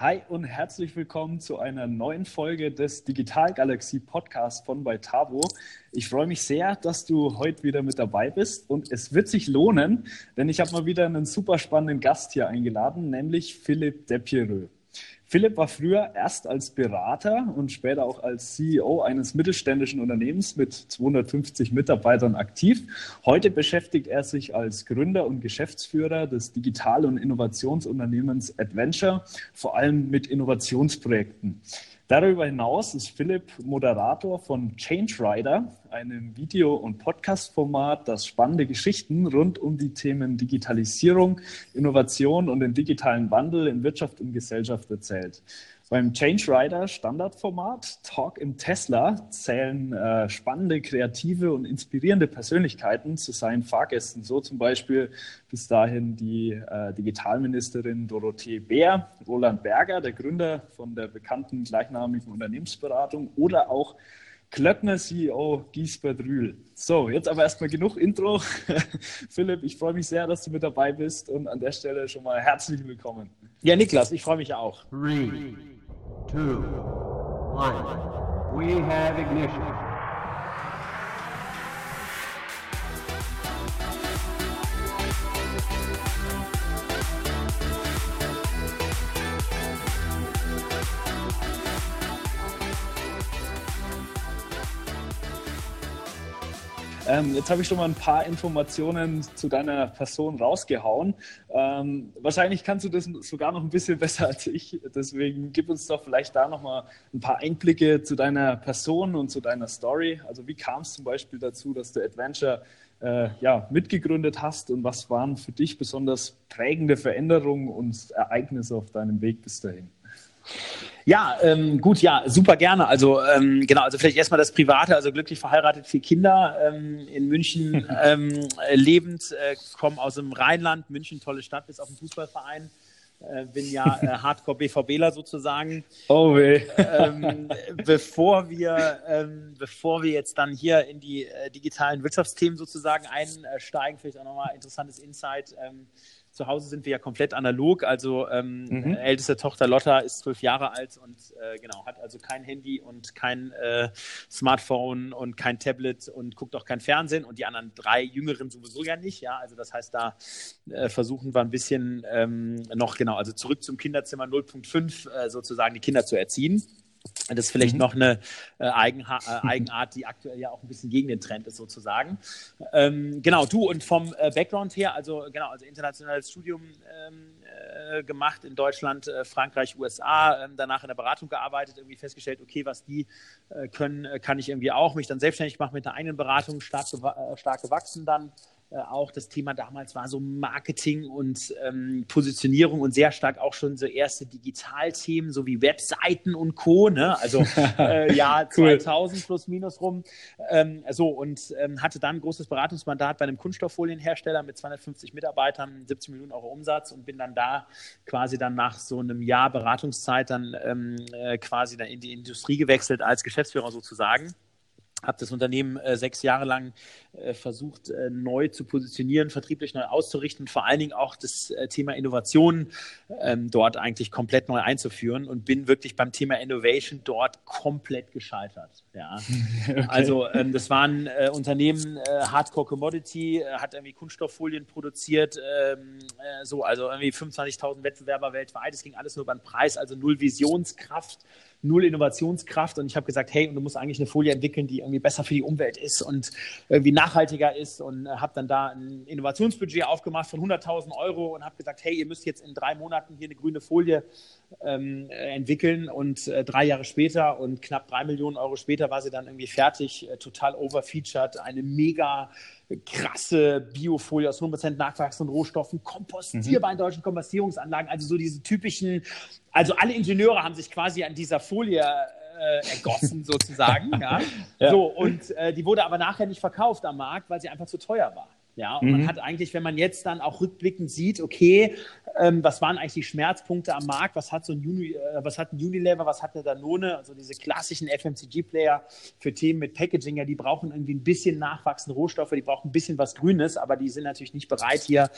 Hi und herzlich willkommen zu einer neuen Folge des Digital Galaxie Podcast von Beitavo. Ich freue mich sehr, dass du heute wieder mit dabei bist und es wird sich lohnen, denn ich habe mal wieder einen super spannenden Gast hier eingeladen, nämlich Philipp Depiereux. Philipp war früher erst als Berater und später auch als CEO eines mittelständischen Unternehmens mit 250 Mitarbeitern aktiv. Heute beschäftigt er sich als Gründer und Geschäftsführer des Digital- und Innovationsunternehmens Adventure, vor allem mit Innovationsprojekten. Darüber hinaus ist Philipp Moderator von Change Rider, einem Video- und Podcast-Format, das spannende Geschichten rund um die Themen Digitalisierung, Innovation und den digitalen Wandel in Wirtschaft und Gesellschaft erzählt. Beim Change Rider Standardformat Talk im Tesla zählen äh, spannende, kreative und inspirierende Persönlichkeiten zu seinen Fahrgästen. So zum Beispiel bis dahin die äh, Digitalministerin Dorothee Bär, Roland Berger, der Gründer von der bekannten gleichnamigen Unternehmensberatung oder auch Klöckner CEO Giesbert Rühl. So, jetzt aber erstmal genug Intro. Philipp, ich freue mich sehr, dass du mit dabei bist und an der Stelle schon mal herzlich willkommen. Ja, Niklas, ich freue mich auch. Three two, one. We have ignition. Ähm, jetzt habe ich schon mal ein paar Informationen zu deiner Person rausgehauen. Ähm, wahrscheinlich kannst du das sogar noch ein bisschen besser als ich. Deswegen gib uns doch vielleicht da noch mal ein paar Einblicke zu deiner Person und zu deiner Story. Also wie kam es zum Beispiel dazu, dass du Adventure äh, ja, mitgegründet hast und was waren für dich besonders prägende Veränderungen und Ereignisse auf deinem Weg bis dahin? Ja, ähm, gut, ja, super gerne. Also ähm, genau, also vielleicht erstmal das Private, also glücklich verheiratet, vier Kinder ähm, in München ähm, lebend, äh, komme aus dem Rheinland, München, tolle Stadt, bis auf den Fußballverein. Äh, bin ja äh, Hardcore BVBler sozusagen. Oh weh. Ähm, bevor wir, ähm, bevor wir jetzt dann hier in die äh, digitalen Wirtschaftsthemen sozusagen einsteigen, vielleicht auch nochmal interessantes Insight. Ähm, zu Hause sind wir ja komplett analog. Also ähm, mhm. älteste Tochter Lotta ist zwölf Jahre alt und äh, genau hat also kein Handy und kein äh, Smartphone und kein Tablet und guckt auch kein Fernsehen und die anderen drei Jüngeren sowieso ja nicht. Ja, also das heißt, da äh, versuchen wir ein bisschen ähm, noch genau, also zurück zum Kinderzimmer 0.5 äh, sozusagen die Kinder zu erziehen. Das ist vielleicht mhm. noch eine äh, Eigenha äh, Eigenart, die aktuell ja auch ein bisschen gegen den Trend ist, sozusagen. Ähm, genau, du und vom äh, Background her, also genau, also internationales Studium ähm, äh, gemacht in Deutschland, äh, Frankreich, USA, ähm, danach in der Beratung gearbeitet, irgendwie festgestellt, okay, was die äh, können, kann ich irgendwie auch, mich dann selbstständig machen mit einer eigenen Beratung, stark, stark gewachsen dann auch das Thema damals war so Marketing und ähm, Positionierung und sehr stark auch schon so erste Digitalthemen, so wie Webseiten und Co. Ne? Also äh, ja, cool. 2000 plus minus rum. Ähm, so und ähm, hatte dann ein großes Beratungsmandat bei einem Kunststofffolienhersteller mit 250 Mitarbeitern, 17 Millionen Euro Umsatz und bin dann da quasi dann nach so einem Jahr Beratungszeit dann ähm, äh, quasi dann in die Industrie gewechselt als Geschäftsführer sozusagen habe das Unternehmen äh, sechs Jahre lang äh, versucht, äh, neu zu positionieren, vertrieblich neu auszurichten und vor allen Dingen auch das äh, Thema Innovation ähm, dort eigentlich komplett neu einzuführen und bin wirklich beim Thema Innovation dort komplett gescheitert. Ja. Okay. Also ähm, das war ein äh, Unternehmen, äh, Hardcore Commodity, hat irgendwie Kunststofffolien produziert, ähm, so, also irgendwie 25.000 Wettbewerber weltweit. Es ging alles nur über den Preis, also null Visionskraft null Innovationskraft und ich habe gesagt, hey, und du musst eigentlich eine Folie entwickeln, die irgendwie besser für die Umwelt ist und irgendwie nachhaltiger ist und äh, habe dann da ein Innovationsbudget aufgemacht von 100.000 Euro und habe gesagt, hey, ihr müsst jetzt in drei Monaten hier eine grüne Folie ähm, entwickeln und äh, drei Jahre später und knapp drei Millionen Euro später war sie dann irgendwie fertig, äh, total overfeatured, eine mega krasse Biofolie aus 100% nachwachsenden Rohstoffen, kompostierbar mhm. in deutschen Kompostierungsanlagen, also so diese typischen, also alle Ingenieure haben sich quasi an dieser Folie äh, ergossen sozusagen. ja. ja. So, und äh, die wurde aber nachher nicht verkauft am Markt, weil sie einfach zu teuer war. Ja, und mhm. man hat eigentlich, wenn man jetzt dann auch rückblickend sieht, okay, ähm, was waren eigentlich die Schmerzpunkte am Markt, was hat so ein, Uni, äh, was hat ein Unilever, was hat eine Danone, also diese klassischen FMCG-Player für Themen mit Packaging, ja, die brauchen irgendwie ein bisschen nachwachsende Rohstoffe, die brauchen ein bisschen was Grünes, aber die sind natürlich nicht bereit, hier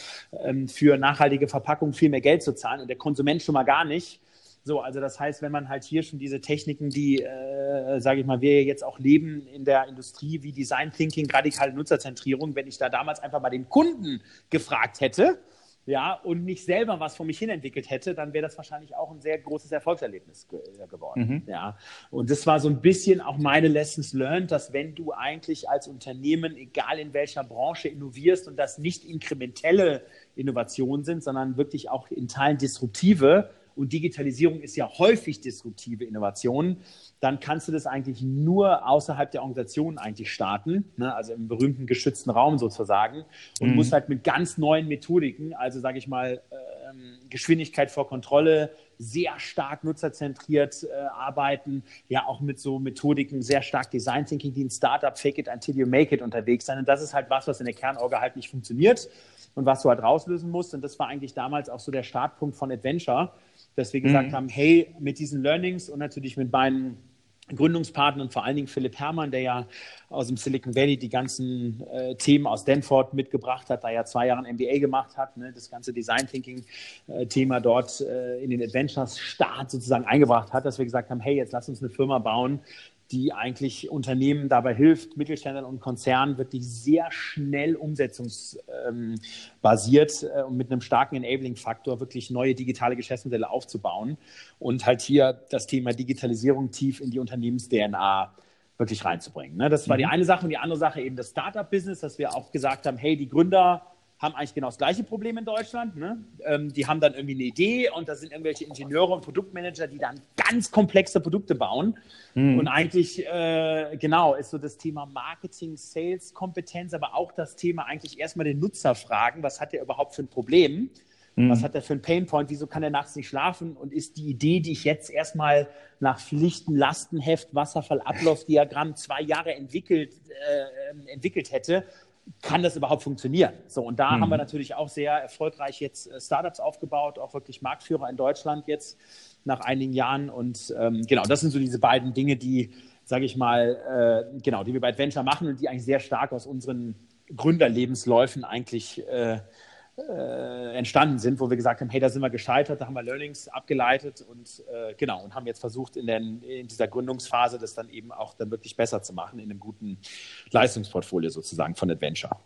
ähm, für nachhaltige Verpackungen viel mehr Geld zu zahlen und der Konsument schon mal gar nicht. So, also das heißt, wenn man halt hier schon diese Techniken, die, äh, sage ich mal, wir jetzt auch leben in der Industrie, wie Design Thinking, radikale Nutzerzentrierung, wenn ich da damals einfach mal den Kunden gefragt hätte, ja, und nicht selber was vor mich hin entwickelt hätte, dann wäre das wahrscheinlich auch ein sehr großes Erfolgserlebnis ge äh, geworden. Mhm. Ja. Und das war so ein bisschen auch meine Lessons learned, dass wenn du eigentlich als Unternehmen, egal in welcher Branche, innovierst und das nicht inkrementelle Innovationen sind, sondern wirklich auch in Teilen disruptive, und Digitalisierung ist ja häufig disruptive Innovationen, dann kannst du das eigentlich nur außerhalb der Organisation eigentlich starten, ne? also im berühmten geschützten Raum sozusagen und mhm. musst halt mit ganz neuen Methodiken, also sage ich mal ähm, Geschwindigkeit vor Kontrolle, sehr stark nutzerzentriert äh, arbeiten, ja auch mit so Methodiken sehr stark Design Thinking, die ein Startup Fake it until you make it unterwegs sein. Und das ist halt was, was in der Kernorga halt nicht funktioniert und was du halt rauslösen musst. Und das war eigentlich damals auch so der Startpunkt von Adventure, dass wir gesagt mhm. haben, hey, mit diesen Learnings und natürlich mit meinen Gründungspartner und vor allen Dingen Philipp Herrmann, der ja aus dem Silicon Valley die ganzen äh, Themen aus Stanford mitgebracht hat, da ja zwei Jahre ein MBA gemacht hat, ne, das ganze Design Thinking äh, Thema dort äh, in den Adventures Start sozusagen eingebracht hat, dass wir gesagt haben, hey, jetzt lass uns eine Firma bauen, die eigentlich Unternehmen dabei hilft, Mittelständlern und Konzernen wirklich sehr schnell umsetzungsbasiert äh, und mit einem starken Enabling-Faktor wirklich neue digitale Geschäftsmodelle aufzubauen und halt hier das Thema Digitalisierung tief in die Unternehmens-DNA wirklich reinzubringen. Ne? Das war die mhm. eine Sache und die andere Sache eben das Startup-Business, dass wir auch gesagt haben, hey, die Gründer haben eigentlich genau das gleiche Problem in Deutschland. Ne? Ähm, die haben dann irgendwie eine Idee und da sind irgendwelche Ingenieure und Produktmanager, die dann ganz komplexe Produkte bauen. Mhm. Und eigentlich, äh, genau, ist so das Thema Marketing, Sales, Kompetenz, aber auch das Thema eigentlich erstmal den Nutzer fragen, was hat der überhaupt für ein Problem? Mhm. Was hat er für ein Painpoint? Wieso kann er nachts nicht schlafen? Und ist die Idee, die ich jetzt erstmal nach Pflichten, Lastenheft, Wasserfall, Ablaufdiagramm zwei Jahre entwickelt, äh, entwickelt hätte, kann das überhaupt funktionieren? So, und da mhm. haben wir natürlich auch sehr erfolgreich jetzt äh, Startups aufgebaut, auch wirklich Marktführer in Deutschland jetzt nach einigen Jahren. Und ähm, genau, das sind so diese beiden Dinge, die, sage ich mal, äh, genau, die wir bei Adventure machen und die eigentlich sehr stark aus unseren Gründerlebensläufen eigentlich äh, äh, entstanden sind, wo wir gesagt haben, hey, da sind wir gescheitert, da haben wir Learnings abgeleitet und äh, genau und haben jetzt versucht in, den, in, dieser Gründungsphase das dann eben auch dann wirklich besser zu machen in einem guten Leistungsportfolio sozusagen von Adventure.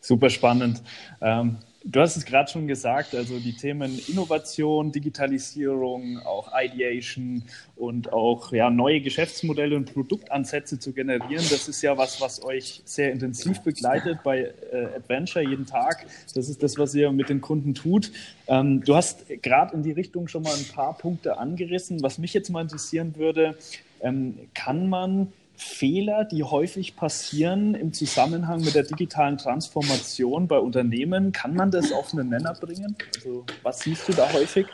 Super spannend. Ähm, Du hast es gerade schon gesagt, also die Themen Innovation, Digitalisierung, auch Ideation und auch ja, neue Geschäftsmodelle und Produktansätze zu generieren, das ist ja was, was euch sehr intensiv begleitet bei äh, Adventure jeden Tag. Das ist das, was ihr mit den Kunden tut. Ähm, du hast gerade in die Richtung schon mal ein paar Punkte angerissen. Was mich jetzt mal interessieren würde, ähm, kann man Fehler, die häufig passieren im Zusammenhang mit der digitalen Transformation bei Unternehmen, kann man das auf einen Nenner bringen? Also, was siehst du da häufig?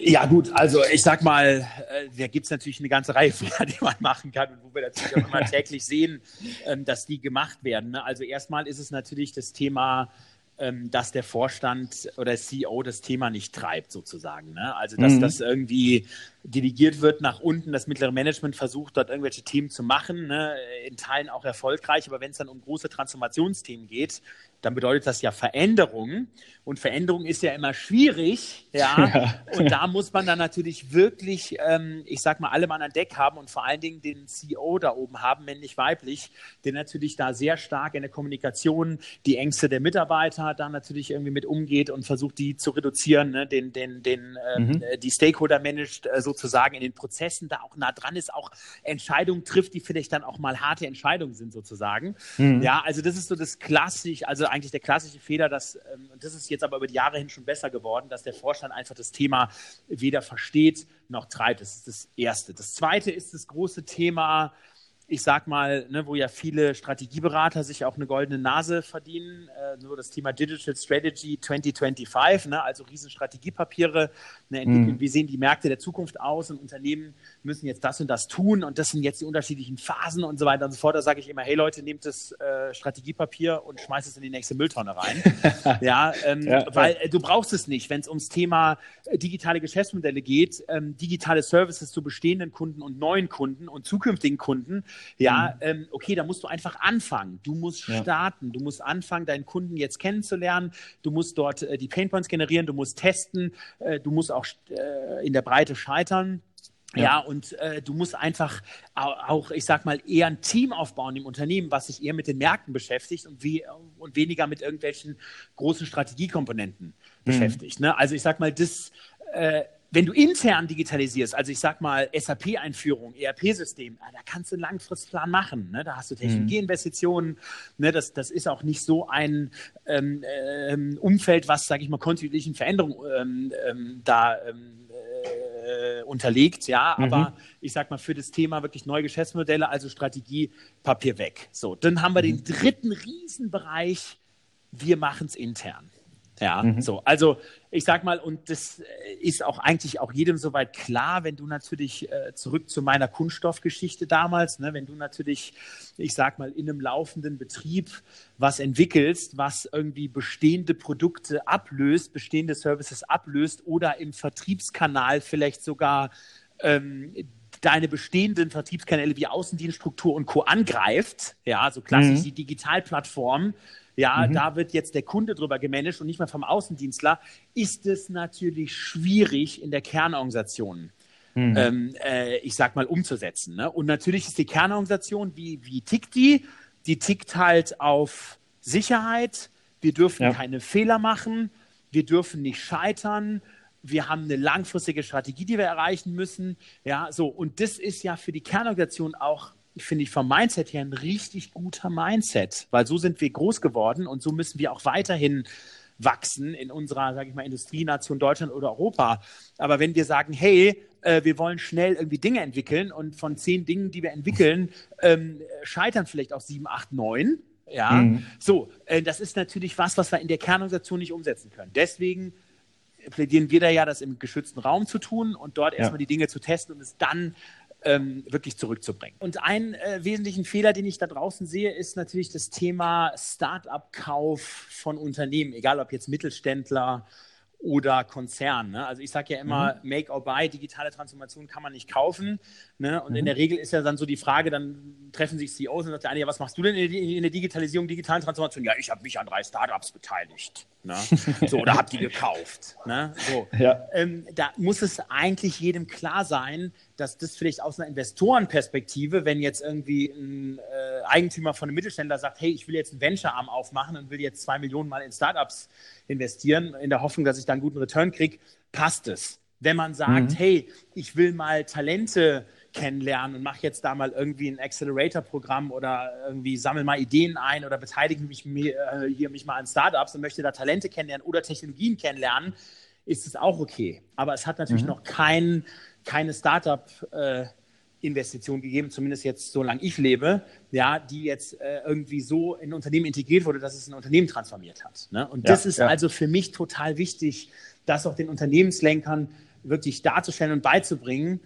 Ja, gut, also ich sag mal, äh, da gibt es natürlich eine ganze Reihe Fehler, die man machen kann und wo wir natürlich auch immer täglich sehen, ähm, dass die gemacht werden. Ne? Also erstmal ist es natürlich das Thema, dass der Vorstand oder CEO das Thema nicht treibt, sozusagen. Ne? Also, dass mhm. das irgendwie delegiert wird nach unten, das mittlere Management versucht, dort irgendwelche Themen zu machen, ne? in Teilen auch erfolgreich, aber wenn es dann um große Transformationsthemen geht, dann bedeutet das ja Veränderung. Und Veränderung ist ja immer schwierig, ja. ja. Und da muss man dann natürlich wirklich, ähm, ich sag mal, alle Mann an Deck haben und vor allen Dingen den CEO da oben haben, männlich, weiblich, der natürlich da sehr stark in der Kommunikation die Ängste der Mitarbeiter da natürlich irgendwie mit umgeht und versucht, die zu reduzieren, ne? den, den, den, ähm, mhm. die Stakeholder managt äh, sozusagen in den Prozessen da auch nah dran ist, auch Entscheidungen trifft, die vielleicht dann auch mal harte Entscheidungen sind sozusagen. Mhm. Ja, also das ist so das klassisch, also eigentlich der klassische Fehler, dass, ähm, und das ist jetzt aber über die Jahre hin schon besser geworden, dass der Vorstand einfach das Thema weder versteht noch treibt. Das ist das Erste. Das Zweite ist das große Thema, ich sag mal, ne, wo ja viele Strategieberater sich auch eine goldene Nase verdienen, äh, nur das Thema Digital Strategy 2025, ne, also Riesenstrategiepapiere, ne, entwickeln, mhm. wie sehen die Märkte der Zukunft aus und Unternehmen müssen jetzt das und das tun und das sind jetzt die unterschiedlichen Phasen und so weiter und so fort. Da sage ich immer, hey Leute, nehmt das äh, Strategiepapier und schmeißt es in die nächste Mülltonne rein. ja, ähm, ja, weil äh, du brauchst es nicht, wenn es ums Thema äh, digitale Geschäftsmodelle geht, ähm, digitale Services zu bestehenden Kunden und neuen Kunden und zukünftigen Kunden Ja, mhm. ähm, okay, da musst du einfach anfangen. Du musst ja. starten. Du musst anfangen, deinen Kunden jetzt kennenzulernen. Du musst dort äh, die Painpoints generieren. Du musst testen. Äh, du musst auch äh, in der Breite scheitern. Ja, ja und äh, du musst einfach auch, ich sag mal, eher ein Team aufbauen im Unternehmen, was sich eher mit den Märkten beschäftigt und, wie, und weniger mit irgendwelchen großen Strategiekomponenten mhm. beschäftigt. Ne? Also ich sag mal, das, äh, wenn du intern digitalisierst, also ich sag mal SAP-Einführung, ERP-System, da kannst du einen Langfristplan machen. Ne? Da hast du Technologieinvestitionen. Ne? Das, das ist auch nicht so ein ähm, ähm, Umfeld, was, sage ich mal, kontinuierlichen Veränderungen ähm, ähm da ähm, äh, unterlegt, ja, mhm. aber ich sag mal, für das Thema wirklich neue Geschäftsmodelle, also Strategie, Papier weg. So, dann haben wir mhm. den dritten Riesenbereich, wir machen es intern. Ja, mhm. so. Also ich sag mal, und das äh, ist auch eigentlich auch jedem soweit klar, wenn du natürlich äh, zurück zu meiner Kunststoffgeschichte damals, ne, wenn du natürlich, ich sag mal, in einem laufenden Betrieb was entwickelst, was irgendwie bestehende Produkte ablöst, bestehende Services ablöst oder im Vertriebskanal vielleicht sogar ähm, deine bestehenden Vertriebskanäle wie Außendienststruktur und Co. angreift, ja, so klassisch mhm. die Digitalplattform, ja, mhm. da wird jetzt der Kunde drüber gemanagt und nicht mehr vom Außendienstler, ist es natürlich schwierig in der Kernorganisation. Mhm. Ähm, äh, ich sag mal, umzusetzen. Ne? Und natürlich ist die Kernorganisation, wie, wie tickt die? Die tickt halt auf Sicherheit. Wir dürfen ja. keine Fehler machen. Wir dürfen nicht scheitern. Wir haben eine langfristige Strategie, die wir erreichen müssen. Ja, so. Und das ist ja für die Kernorganisation auch finde ich vom Mindset her ein richtig guter Mindset, weil so sind wir groß geworden und so müssen wir auch weiterhin wachsen in unserer, sage ich mal, Industrienation Deutschland oder Europa. Aber wenn wir sagen, hey, äh, wir wollen schnell irgendwie Dinge entwickeln und von zehn Dingen, die wir entwickeln, ähm, scheitern vielleicht auch sieben, acht, neun. Ja, mhm. so, äh, das ist natürlich was, was wir in der Kernorganisation nicht umsetzen können. Deswegen plädieren wir da ja, das im geschützten Raum zu tun und dort erstmal die Dinge zu testen und es dann ähm, wirklich zurückzubringen. Und einen äh, wesentlichen Fehler, den ich da draußen sehe, ist natürlich das Thema Start-up-Kauf von Unternehmen, egal ob jetzt Mittelständler oder Konzern. Ne? Also ich sage ja immer, mhm. Make or Buy, digitale Transformation kann man nicht kaufen. Ne? Und mhm. in der Regel ist ja dann so die Frage, dann treffen sich CEOs und sagt der eine, ja, was machst du denn in der Digitalisierung, digitalen Transformation? Ja, ich habe mich an drei Startups beteiligt. Ne? So, oder habe die gekauft. Ne? So. Ja. Ähm, da muss es eigentlich jedem klar sein, dass das vielleicht aus einer Investorenperspektive, wenn jetzt irgendwie ein äh, Eigentümer von einem Mittelständler sagt, hey, ich will jetzt einen Venture-Arm aufmachen und will jetzt zwei Millionen Mal in Startups investieren, in der Hoffnung, dass ich dann einen guten Return kriege, passt es. Wenn man sagt, mhm. hey, ich will mal Talente kennenlernen und mache jetzt da mal irgendwie ein Accelerator-Programm oder irgendwie sammle mal Ideen ein oder beteilige mich äh, hier mich mal an Startups und möchte da Talente kennenlernen oder Technologien kennenlernen, ist es auch okay. Aber es hat natürlich mhm. noch kein, keine Startup- äh, gegeben, zumindest jetzt solange ich lebe, ja, die jetzt äh, irgendwie so in ein Unternehmen integriert wurde, dass es ein Unternehmen transformiert hat. Ne? Und ja, das ist ja. also für mich total wichtig, das auch den Unternehmenslenkern wirklich darzustellen und beizubringen,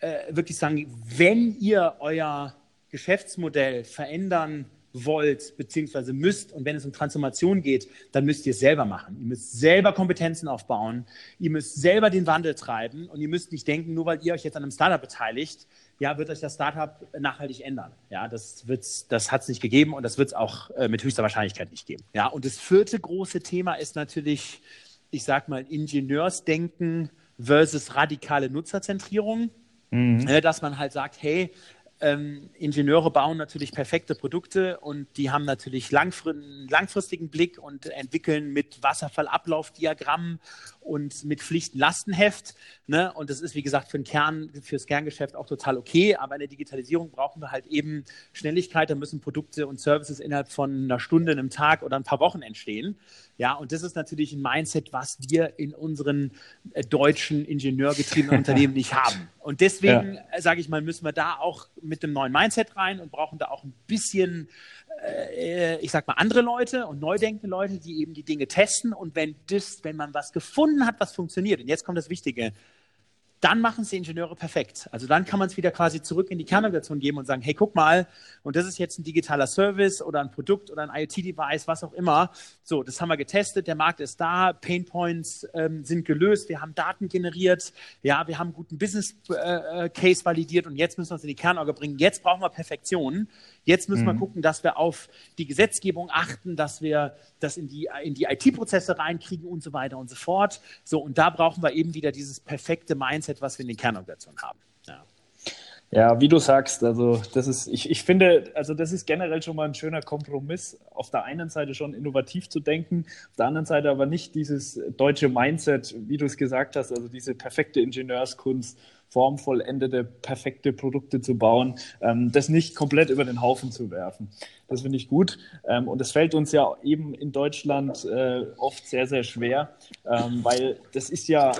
äh, wirklich sagen, wenn ihr euer Geschäftsmodell verändern wollt, beziehungsweise müsst, und wenn es um Transformation geht, dann müsst ihr es selber machen. Ihr müsst selber Kompetenzen aufbauen, ihr müsst selber den Wandel treiben und ihr müsst nicht denken, nur weil ihr euch jetzt an einem Startup beteiligt, ja, wird euch das Startup nachhaltig ändern. Ja, das, das hat es nicht gegeben und das wird es auch äh, mit höchster Wahrscheinlichkeit nicht geben. Ja, und das vierte große Thema ist natürlich, ich sag mal, Ingenieursdenken versus radikale Nutzerzentrierung. Mhm. Äh, dass man halt sagt, hey, ähm, Ingenieure bauen natürlich perfekte Produkte und die haben natürlich langfristigen Blick und entwickeln mit Wasserfallablaufdiagrammen und mit Pflichten-Lastenheft. Ne? Und das ist, wie gesagt, für den Kern, fürs Kerngeschäft auch total okay. Aber in der Digitalisierung brauchen wir halt eben Schnelligkeit. Da müssen Produkte und Services innerhalb von einer Stunde, einem Tag oder ein paar Wochen entstehen. Ja, und das ist natürlich ein Mindset, was wir in unseren äh, deutschen ingenieurgetriebenen Unternehmen nicht haben. Und deswegen, ja. Sage ich mal, müssen wir da auch mit einem neuen Mindset rein und brauchen da auch ein bisschen ich sag mal, andere Leute und neu denkende Leute, die eben die Dinge testen und wenn das, wenn man was gefunden hat, was funktioniert, und jetzt kommt das Wichtige, dann machen es die Ingenieure perfekt. Also dann kann man es wieder quasi zurück in die Kernorganisation geben und sagen, hey, guck mal, und das ist jetzt ein digitaler Service oder ein Produkt oder ein IoT-Device, was auch immer. So, das haben wir getestet, der Markt ist da, Painpoints ähm, sind gelöst, wir haben Daten generiert, ja, wir haben einen guten Business-Case äh, äh validiert und jetzt müssen wir es in die Kernorganisation bringen. Jetzt brauchen wir Perfektion. Jetzt müssen mhm. wir gucken, dass wir auf die Gesetzgebung achten, dass wir das in die, in die IT-Prozesse reinkriegen und so weiter und so fort. So, und da brauchen wir eben wieder dieses perfekte Mindset, was wir in den Kernorganisationen haben. Ja. Wie du sagst, also das ist, ich, ich finde, also das ist generell schon mal ein schöner Kompromiss, auf der einen Seite schon innovativ zu denken, auf der anderen Seite aber nicht dieses deutsche Mindset, wie du es gesagt hast, also diese perfekte Ingenieurskunst, formvollendete, perfekte Produkte zu bauen, ähm, das nicht komplett über den Haufen zu werfen. Das finde ich gut. Ähm, und es fällt uns ja eben in Deutschland äh, oft sehr, sehr schwer, ähm, weil das ist ja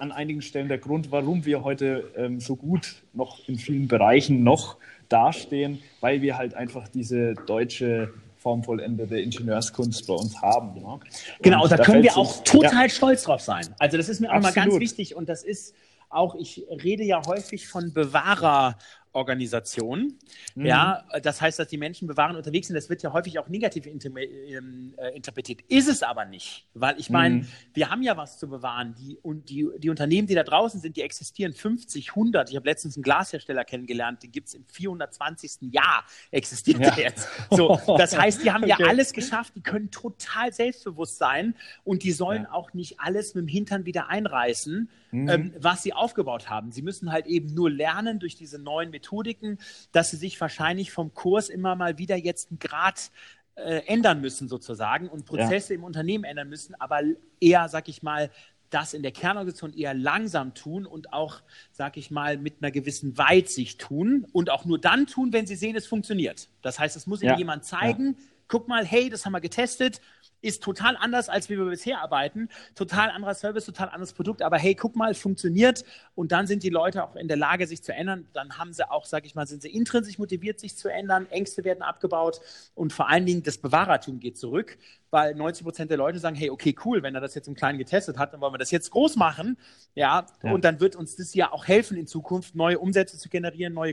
an einigen Stellen der Grund, warum wir heute ähm, so gut noch in vielen Bereichen noch dastehen, weil wir halt einfach diese deutsche formvollendete Ingenieurskunst bei uns haben. Ne? Genau, da, da können wir auch total ja. stolz drauf sein. Also das ist mir auch Absolut. mal ganz wichtig und das ist auch, ich rede ja häufig von Bewahrer Organisation. Mhm. Ja, das heißt, dass die Menschen bewahren unterwegs sind. Das wird ja häufig auch negativ ähm, äh, interpretiert. Ist es aber nicht, weil ich meine, mhm. wir haben ja was zu bewahren. Die, und die, die Unternehmen, die da draußen sind, die existieren 50, 100. Ich habe letztens einen Glashersteller kennengelernt, den gibt es im 420. Jahr existiert ja. jetzt. So, das heißt, die haben okay. ja alles geschafft. Die können total selbstbewusst sein und die sollen ja. auch nicht alles mit dem Hintern wieder einreißen, mhm. ähm, was sie aufgebaut haben. Sie müssen halt eben nur lernen durch diese neuen Methodiken, dass sie sich wahrscheinlich vom Kurs immer mal wieder jetzt einen Grad äh, ändern müssen sozusagen und Prozesse ja. im Unternehmen ändern müssen, aber eher, sag ich mal, das in der Kernorganisation eher langsam tun und auch, sag ich mal, mit einer gewissen Weitsicht tun und auch nur dann tun, wenn sie sehen, es funktioniert. Das heißt, es muss ihnen ja. jemand zeigen, ja. Guck mal, hey, das haben wir getestet, ist total anders, als wie wir bisher arbeiten. Total anderer Service, total anderes Produkt. Aber hey, guck mal, funktioniert. Und dann sind die Leute auch in der Lage, sich zu ändern. Dann haben sie auch, sag ich mal, sind sie intrinsisch motiviert, sich zu ändern. Ängste werden abgebaut. Und vor allen Dingen das Bewahrertum geht zurück, weil 90 Prozent der Leute sagen, hey, okay, cool, wenn er das jetzt im Kleinen getestet hat, dann wollen wir das jetzt groß machen. Ja, ja. und dann wird uns das ja auch helfen in Zukunft, neue Umsätze zu generieren, neue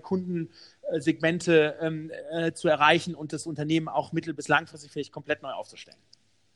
Kundensegmente ähm, äh, zu erreichen und das Unternehmen auch mittel- bis langfristig vielleicht komplett neu aufzustellen.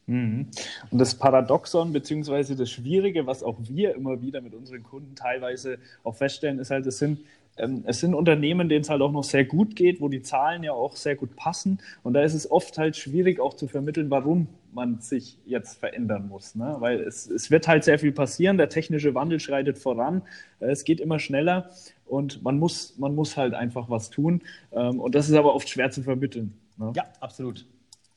Mhm. Und das Paradoxon beziehungsweise das Schwierige, was auch wir immer wieder mit unseren Kunden teilweise auch feststellen, ist halt, es sind es sind Unternehmen, denen es halt auch noch sehr gut geht, wo die Zahlen ja auch sehr gut passen. Und da ist es oft halt schwierig auch zu vermitteln, warum man sich jetzt verändern muss. Ne? Weil es, es wird halt sehr viel passieren, der technische Wandel schreitet voran, äh, es geht immer schneller und man muss, man muss halt einfach was tun. Ähm, und das ist aber oft schwer zu vermitteln. Ne? Ja, absolut.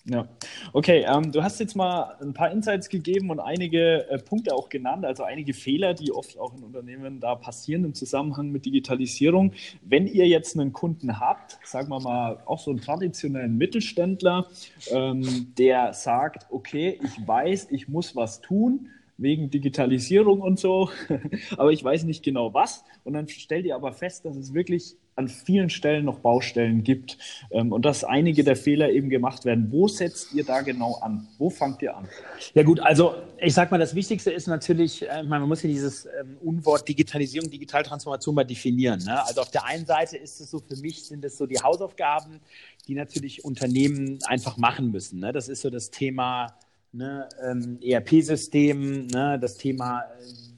Ja, okay. Ähm, du hast jetzt mal ein paar Insights gegeben und einige äh, Punkte auch genannt, also einige Fehler, die oft auch in Unternehmen da passieren im Zusammenhang mit Digitalisierung. Wenn ihr jetzt einen Kunden habt, sagen wir mal auch so einen traditionellen Mittelständler, ähm, der sagt, okay, ich weiß, ich muss was tun wegen Digitalisierung und so, aber ich weiß nicht genau was. Und dann stellt ihr aber fest, dass es wirklich an vielen Stellen noch Baustellen gibt ähm, und dass einige der Fehler eben gemacht werden. Wo setzt ihr da genau an? Wo fangt ihr an? Ja gut, also ich sag mal, das Wichtigste ist natürlich, äh, man muss ja dieses ähm, Unwort Digitalisierung, Digitaltransformation mal definieren. Ne? Also auf der einen Seite ist es so, für mich sind es so die Hausaufgaben, die natürlich Unternehmen einfach machen müssen. Ne? Das ist so das Thema ne, ähm, ERP-System, ne, das Thema äh,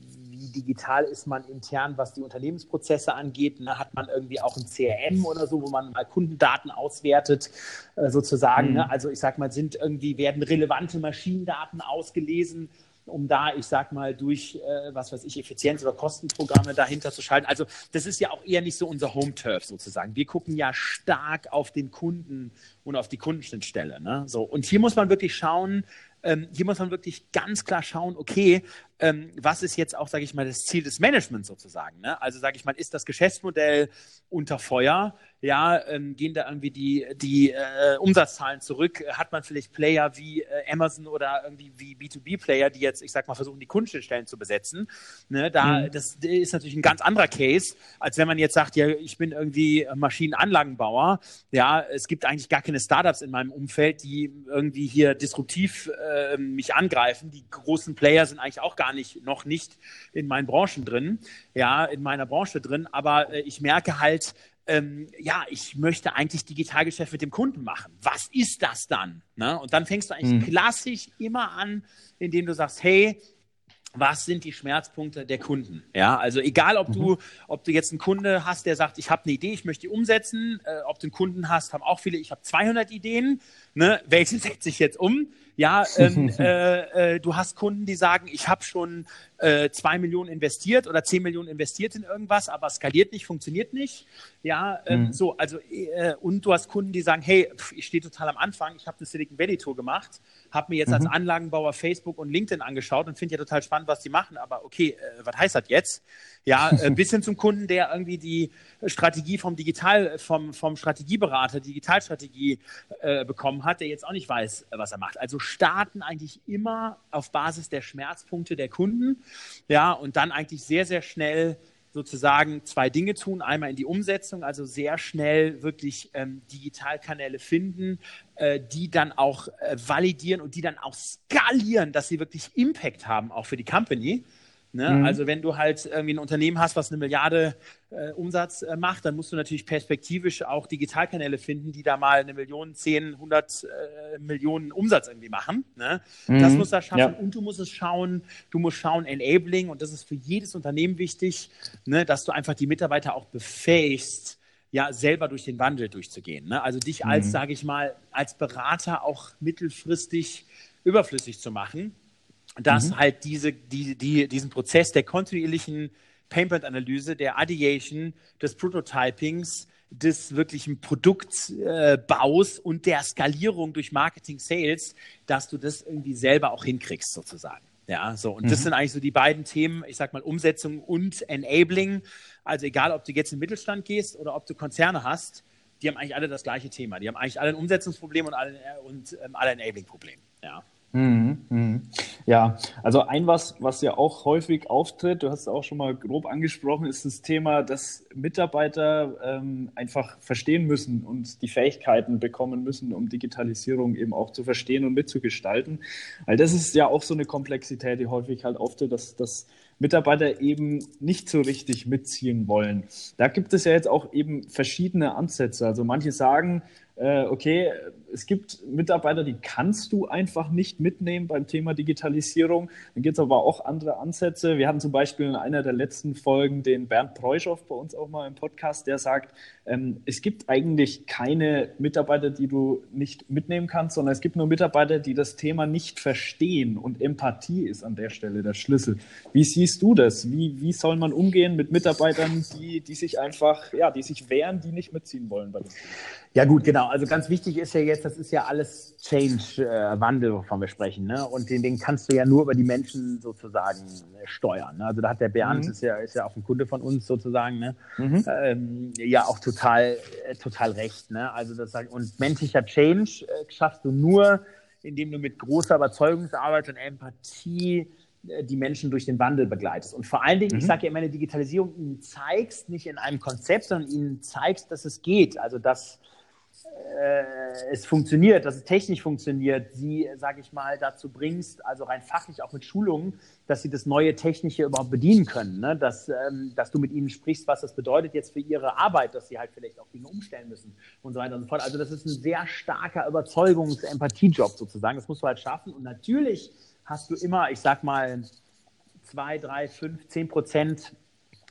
digital ist man intern, was die Unternehmensprozesse angeht? Ne? Hat man irgendwie auch ein CRM oder so, wo man mal Kundendaten auswertet, äh, sozusagen? Ne? Mhm. Ne? Also ich sag mal, sind irgendwie, werden relevante Maschinendaten ausgelesen? um da, ich sag mal, durch, äh, was weiß ich, Effizienz- oder Kostenprogramme dahinter zu schalten. Also das ist ja auch eher nicht so unser Home-Turf sozusagen. Wir gucken ja stark auf den Kunden und auf die Kundenschnittstelle. Ne? So, und hier muss man wirklich schauen, ähm, hier muss man wirklich ganz klar schauen, okay, ähm, was ist jetzt auch, sage ich mal, das Ziel des Managements sozusagen. Ne? Also sage ich mal, ist das Geschäftsmodell unter Feuer? Ja, ähm, gehen da irgendwie die, die äh, Umsatzzahlen zurück? Hat man vielleicht Player wie äh, Amazon oder irgendwie wie B2B-Player, die jetzt, ich sag mal, versuchen, die Kundenstellen zu besetzen? Ne? Da, mhm. Das ist natürlich ein ganz anderer Case, als wenn man jetzt sagt, ja, ich bin irgendwie Maschinenanlagenbauer. Ja, es gibt eigentlich gar keine Startups in meinem Umfeld, die irgendwie hier disruptiv äh, mich angreifen. Die großen Player sind eigentlich auch gar nicht, noch nicht in meinen Branchen drin, ja, in meiner Branche drin, aber äh, ich merke halt, ähm, ja, ich möchte eigentlich Digitalgeschäft mit dem Kunden machen. Was ist das dann? Ne? Und dann fängst du eigentlich mhm. klassisch immer an, indem du sagst, hey, was sind die Schmerzpunkte der Kunden? Ja, also egal, ob du, mhm. ob du jetzt einen Kunde hast, der sagt, ich habe eine Idee, ich möchte die umsetzen, äh, ob du einen Kunden hast, haben auch viele, ich habe 200 Ideen, ne, welche setze ich jetzt um? Ja, ähm, äh, äh, du hast Kunden, die sagen, ich habe schon äh, zwei Millionen investiert oder zehn Millionen investiert in irgendwas, aber skaliert nicht, funktioniert nicht. Ja, ähm, mhm. so, also äh, und du hast Kunden, die sagen, hey, pf, ich stehe total am Anfang, ich habe eine Silicon Valley Tour gemacht, habe mir jetzt mhm. als Anlagenbauer Facebook und LinkedIn angeschaut und finde ja total spannend, was die machen, aber okay, äh, was heißt das jetzt? Ja, äh, bis hin zum Kunden, der irgendwie die Strategie vom Digital, vom, vom Strategieberater, Digitalstrategie äh, bekommen hat, der jetzt auch nicht weiß, was er macht. Also starten eigentlich immer auf Basis der Schmerzpunkte der Kunden, ja, und dann eigentlich sehr, sehr schnell sozusagen zwei Dinge tun. Einmal in die Umsetzung, also sehr schnell wirklich ähm, Digitalkanäle finden, äh, die dann auch äh, validieren und die dann auch skalieren, dass sie wirklich Impact haben, auch für die Company. Ne? Mhm. Also wenn du halt irgendwie ein Unternehmen hast, was eine Milliarde äh, Umsatz äh, macht, dann musst du natürlich perspektivisch auch Digitalkanäle finden, die da mal eine Million, zehn, hundert äh, Millionen Umsatz irgendwie machen. Ne? Mhm. Das musst du schaffen ja. und du musst es schauen, du musst schauen, Enabling und das ist für jedes Unternehmen wichtig, ne? dass du einfach die Mitarbeiter auch befähigst, ja, selber durch den Wandel durchzugehen. Ne? Also dich als, mhm. sage ich mal, als Berater auch mittelfristig überflüssig zu machen dass mhm. halt diese, die, die, diesen Prozess der kontinuierlichen Painpoint-Analyse, der Ideation, des Prototypings, des wirklichen Produktbaus äh, und der Skalierung durch Marketing, Sales, dass du das irgendwie selber auch hinkriegst sozusagen. Ja, so. Und mhm. das sind eigentlich so die beiden Themen, ich sag mal Umsetzung und Enabling. Also egal, ob du jetzt in den Mittelstand gehst oder ob du Konzerne hast, die haben eigentlich alle das gleiche Thema. Die haben eigentlich alle ein Umsetzungsproblem und alle, und, ähm, alle Enabling-Problem. Ja. Mhm, mhm. Ja, also ein was, was ja auch häufig auftritt, du hast es auch schon mal grob angesprochen, ist das Thema, dass Mitarbeiter ähm, einfach verstehen müssen und die Fähigkeiten bekommen müssen, um Digitalisierung eben auch zu verstehen und mitzugestalten. Weil das ist ja auch so eine Komplexität, die häufig halt auftritt, dass, dass Mitarbeiter eben nicht so richtig mitziehen wollen. Da gibt es ja jetzt auch eben verschiedene Ansätze. Also manche sagen, okay, es gibt Mitarbeiter, die kannst du einfach nicht mitnehmen beim Thema Digitalisierung. Dann gibt es aber auch andere Ansätze. Wir hatten zum Beispiel in einer der letzten Folgen den Bernd Preuschow bei uns auch mal im Podcast, der sagt, ähm, es gibt eigentlich keine Mitarbeiter, die du nicht mitnehmen kannst, sondern es gibt nur Mitarbeiter, die das Thema nicht verstehen und Empathie ist an der Stelle der Schlüssel. Wie siehst du das? Wie, wie soll man umgehen mit Mitarbeitern, die, die sich einfach, ja, die sich wehren, die nicht mitziehen wollen bei dem Thema? Ja gut, genau. Also ganz wichtig ist ja jetzt, das ist ja alles Change, äh, Wandel, wovon wir sprechen. Ne? Und den, den kannst du ja nur über die Menschen sozusagen äh, steuern. Ne? Also da hat der Bernd, mhm. ist, ja, ist ja auch ein Kunde von uns sozusagen, ne? Mhm. Ähm, ja auch total, äh, total recht. Ne? Also das und menschlicher Change äh, schaffst du nur, indem du mit großer Überzeugungsarbeit und Empathie äh, die Menschen durch den Wandel begleitest. Und vor allen Dingen, mhm. ich sage ja immer, eine Digitalisierung ihnen zeigst, nicht in einem Konzept, sondern ihnen zeigst, dass es geht. Also dass äh, es funktioniert, dass es technisch funktioniert, sie, sage ich mal, dazu bringst, also rein fachlich auch mit Schulungen, dass sie das neue Technische überhaupt bedienen können, ne? dass, ähm, dass du mit ihnen sprichst, was das bedeutet jetzt für ihre Arbeit, dass sie halt vielleicht auch Dinge umstellen müssen und so weiter und so fort. Also das ist ein sehr starker Überzeugungs-Empathie-Job sozusagen. Das musst du halt schaffen. Und natürlich hast du immer, ich sag mal, zwei, drei, fünf, zehn Prozent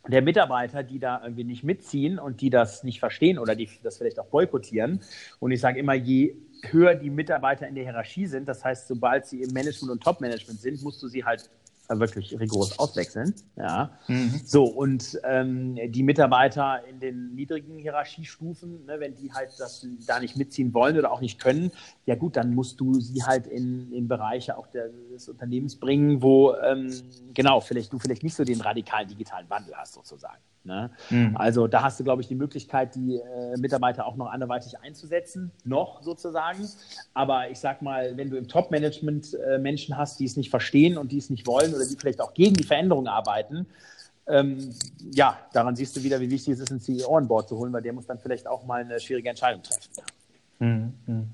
der Mitarbeiter, die da irgendwie nicht mitziehen und die das nicht verstehen oder die das vielleicht auch boykottieren. Und ich sage immer, je höher die Mitarbeiter in der Hierarchie sind, das heißt, sobald sie im Management und Top-Management sind, musst du sie halt wirklich rigoros auswechseln. Ja. Mhm. So, und ähm, die Mitarbeiter in den niedrigen Hierarchiestufen, ne, wenn die halt das da nicht mitziehen wollen oder auch nicht können, ja gut, dann musst du sie halt in, in Bereiche auch der, des Unternehmens bringen, wo ähm, genau, vielleicht du vielleicht nicht so den radikalen digitalen Wandel hast, sozusagen. Ne? Mhm. Also da hast du, glaube ich, die Möglichkeit, die äh, Mitarbeiter auch noch anderweitig einzusetzen, noch sozusagen. Aber ich sag mal, wenn du im Top-Management äh, Menschen hast, die es nicht verstehen und die es nicht wollen oder die vielleicht auch gegen die Veränderung arbeiten, ähm, ja, daran siehst du wieder, wie wichtig es ist, einen CEO an Bord zu holen, weil der muss dann vielleicht auch mal eine schwierige Entscheidung treffen. Mhm. mhm.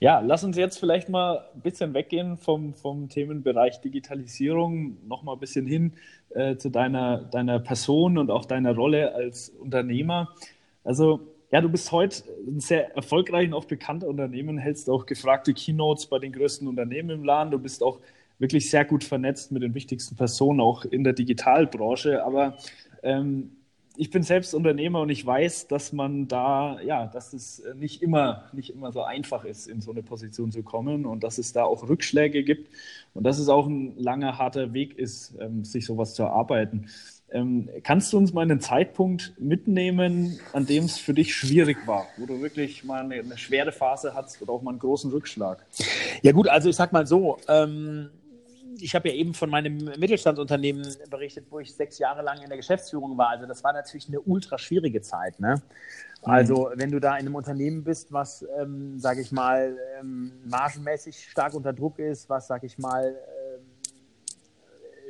Ja, lass uns jetzt vielleicht mal ein bisschen weggehen vom, vom Themenbereich Digitalisierung, noch mal ein bisschen hin äh, zu deiner, deiner Person und auch deiner Rolle als Unternehmer. Also, ja, du bist heute ein sehr erfolgreicher und auch bekannter Unternehmen, hältst auch gefragte Keynotes bei den größten Unternehmen im Laden. Du bist auch wirklich sehr gut vernetzt mit den wichtigsten Personen, auch in der Digitalbranche. Aber ähm, ich bin selbst Unternehmer und ich weiß, dass man da, ja, dass es nicht immer, nicht immer so einfach ist, in so eine Position zu kommen und dass es da auch Rückschläge gibt und dass es auch ein langer, harter Weg ist, ähm, sich sowas zu erarbeiten. Ähm, kannst du uns mal einen Zeitpunkt mitnehmen, an dem es für dich schwierig war, wo du wirklich mal eine, eine schwere Phase hattest oder auch mal einen großen Rückschlag? Ja gut, also ich sag mal so, ähm, ich habe ja eben von meinem Mittelstandsunternehmen berichtet, wo ich sechs Jahre lang in der Geschäftsführung war. Also das war natürlich eine ultra schwierige Zeit. Ne? Also wenn du da in einem Unternehmen bist, was, ähm, sage ich mal, ähm, margenmäßig stark unter Druck ist, was, sage ich mal,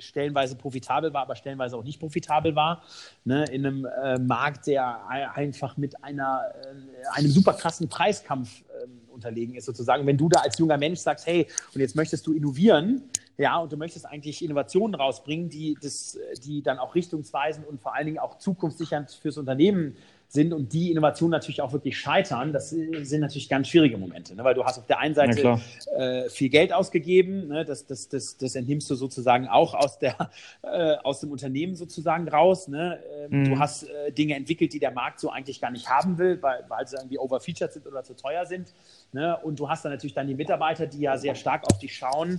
stellenweise profitabel war, aber stellenweise auch nicht profitabel war. Ne? In einem äh, Markt, der einfach mit einer, äh, einem super krassen Preiskampf äh, unterlegen ist, sozusagen. Wenn du da als junger Mensch sagst, hey, und jetzt möchtest du innovieren, ja, und du möchtest eigentlich Innovationen rausbringen, die, das, die dann auch richtungsweisend und vor allen Dingen auch zukunftssichernd fürs Unternehmen sind und die Innovationen natürlich auch wirklich scheitern, das sind natürlich ganz schwierige Momente, ne? weil du hast auf der einen Seite äh, viel Geld ausgegeben, ne? das, das, das, das entnimmst du sozusagen auch aus, der, äh, aus dem Unternehmen sozusagen raus. Ne? Ähm, mhm. Du hast äh, Dinge entwickelt, die der Markt so eigentlich gar nicht haben will, weil, weil sie irgendwie overfeatured sind oder zu teuer sind. Ne? Und du hast dann natürlich dann die Mitarbeiter, die ja sehr stark auf dich schauen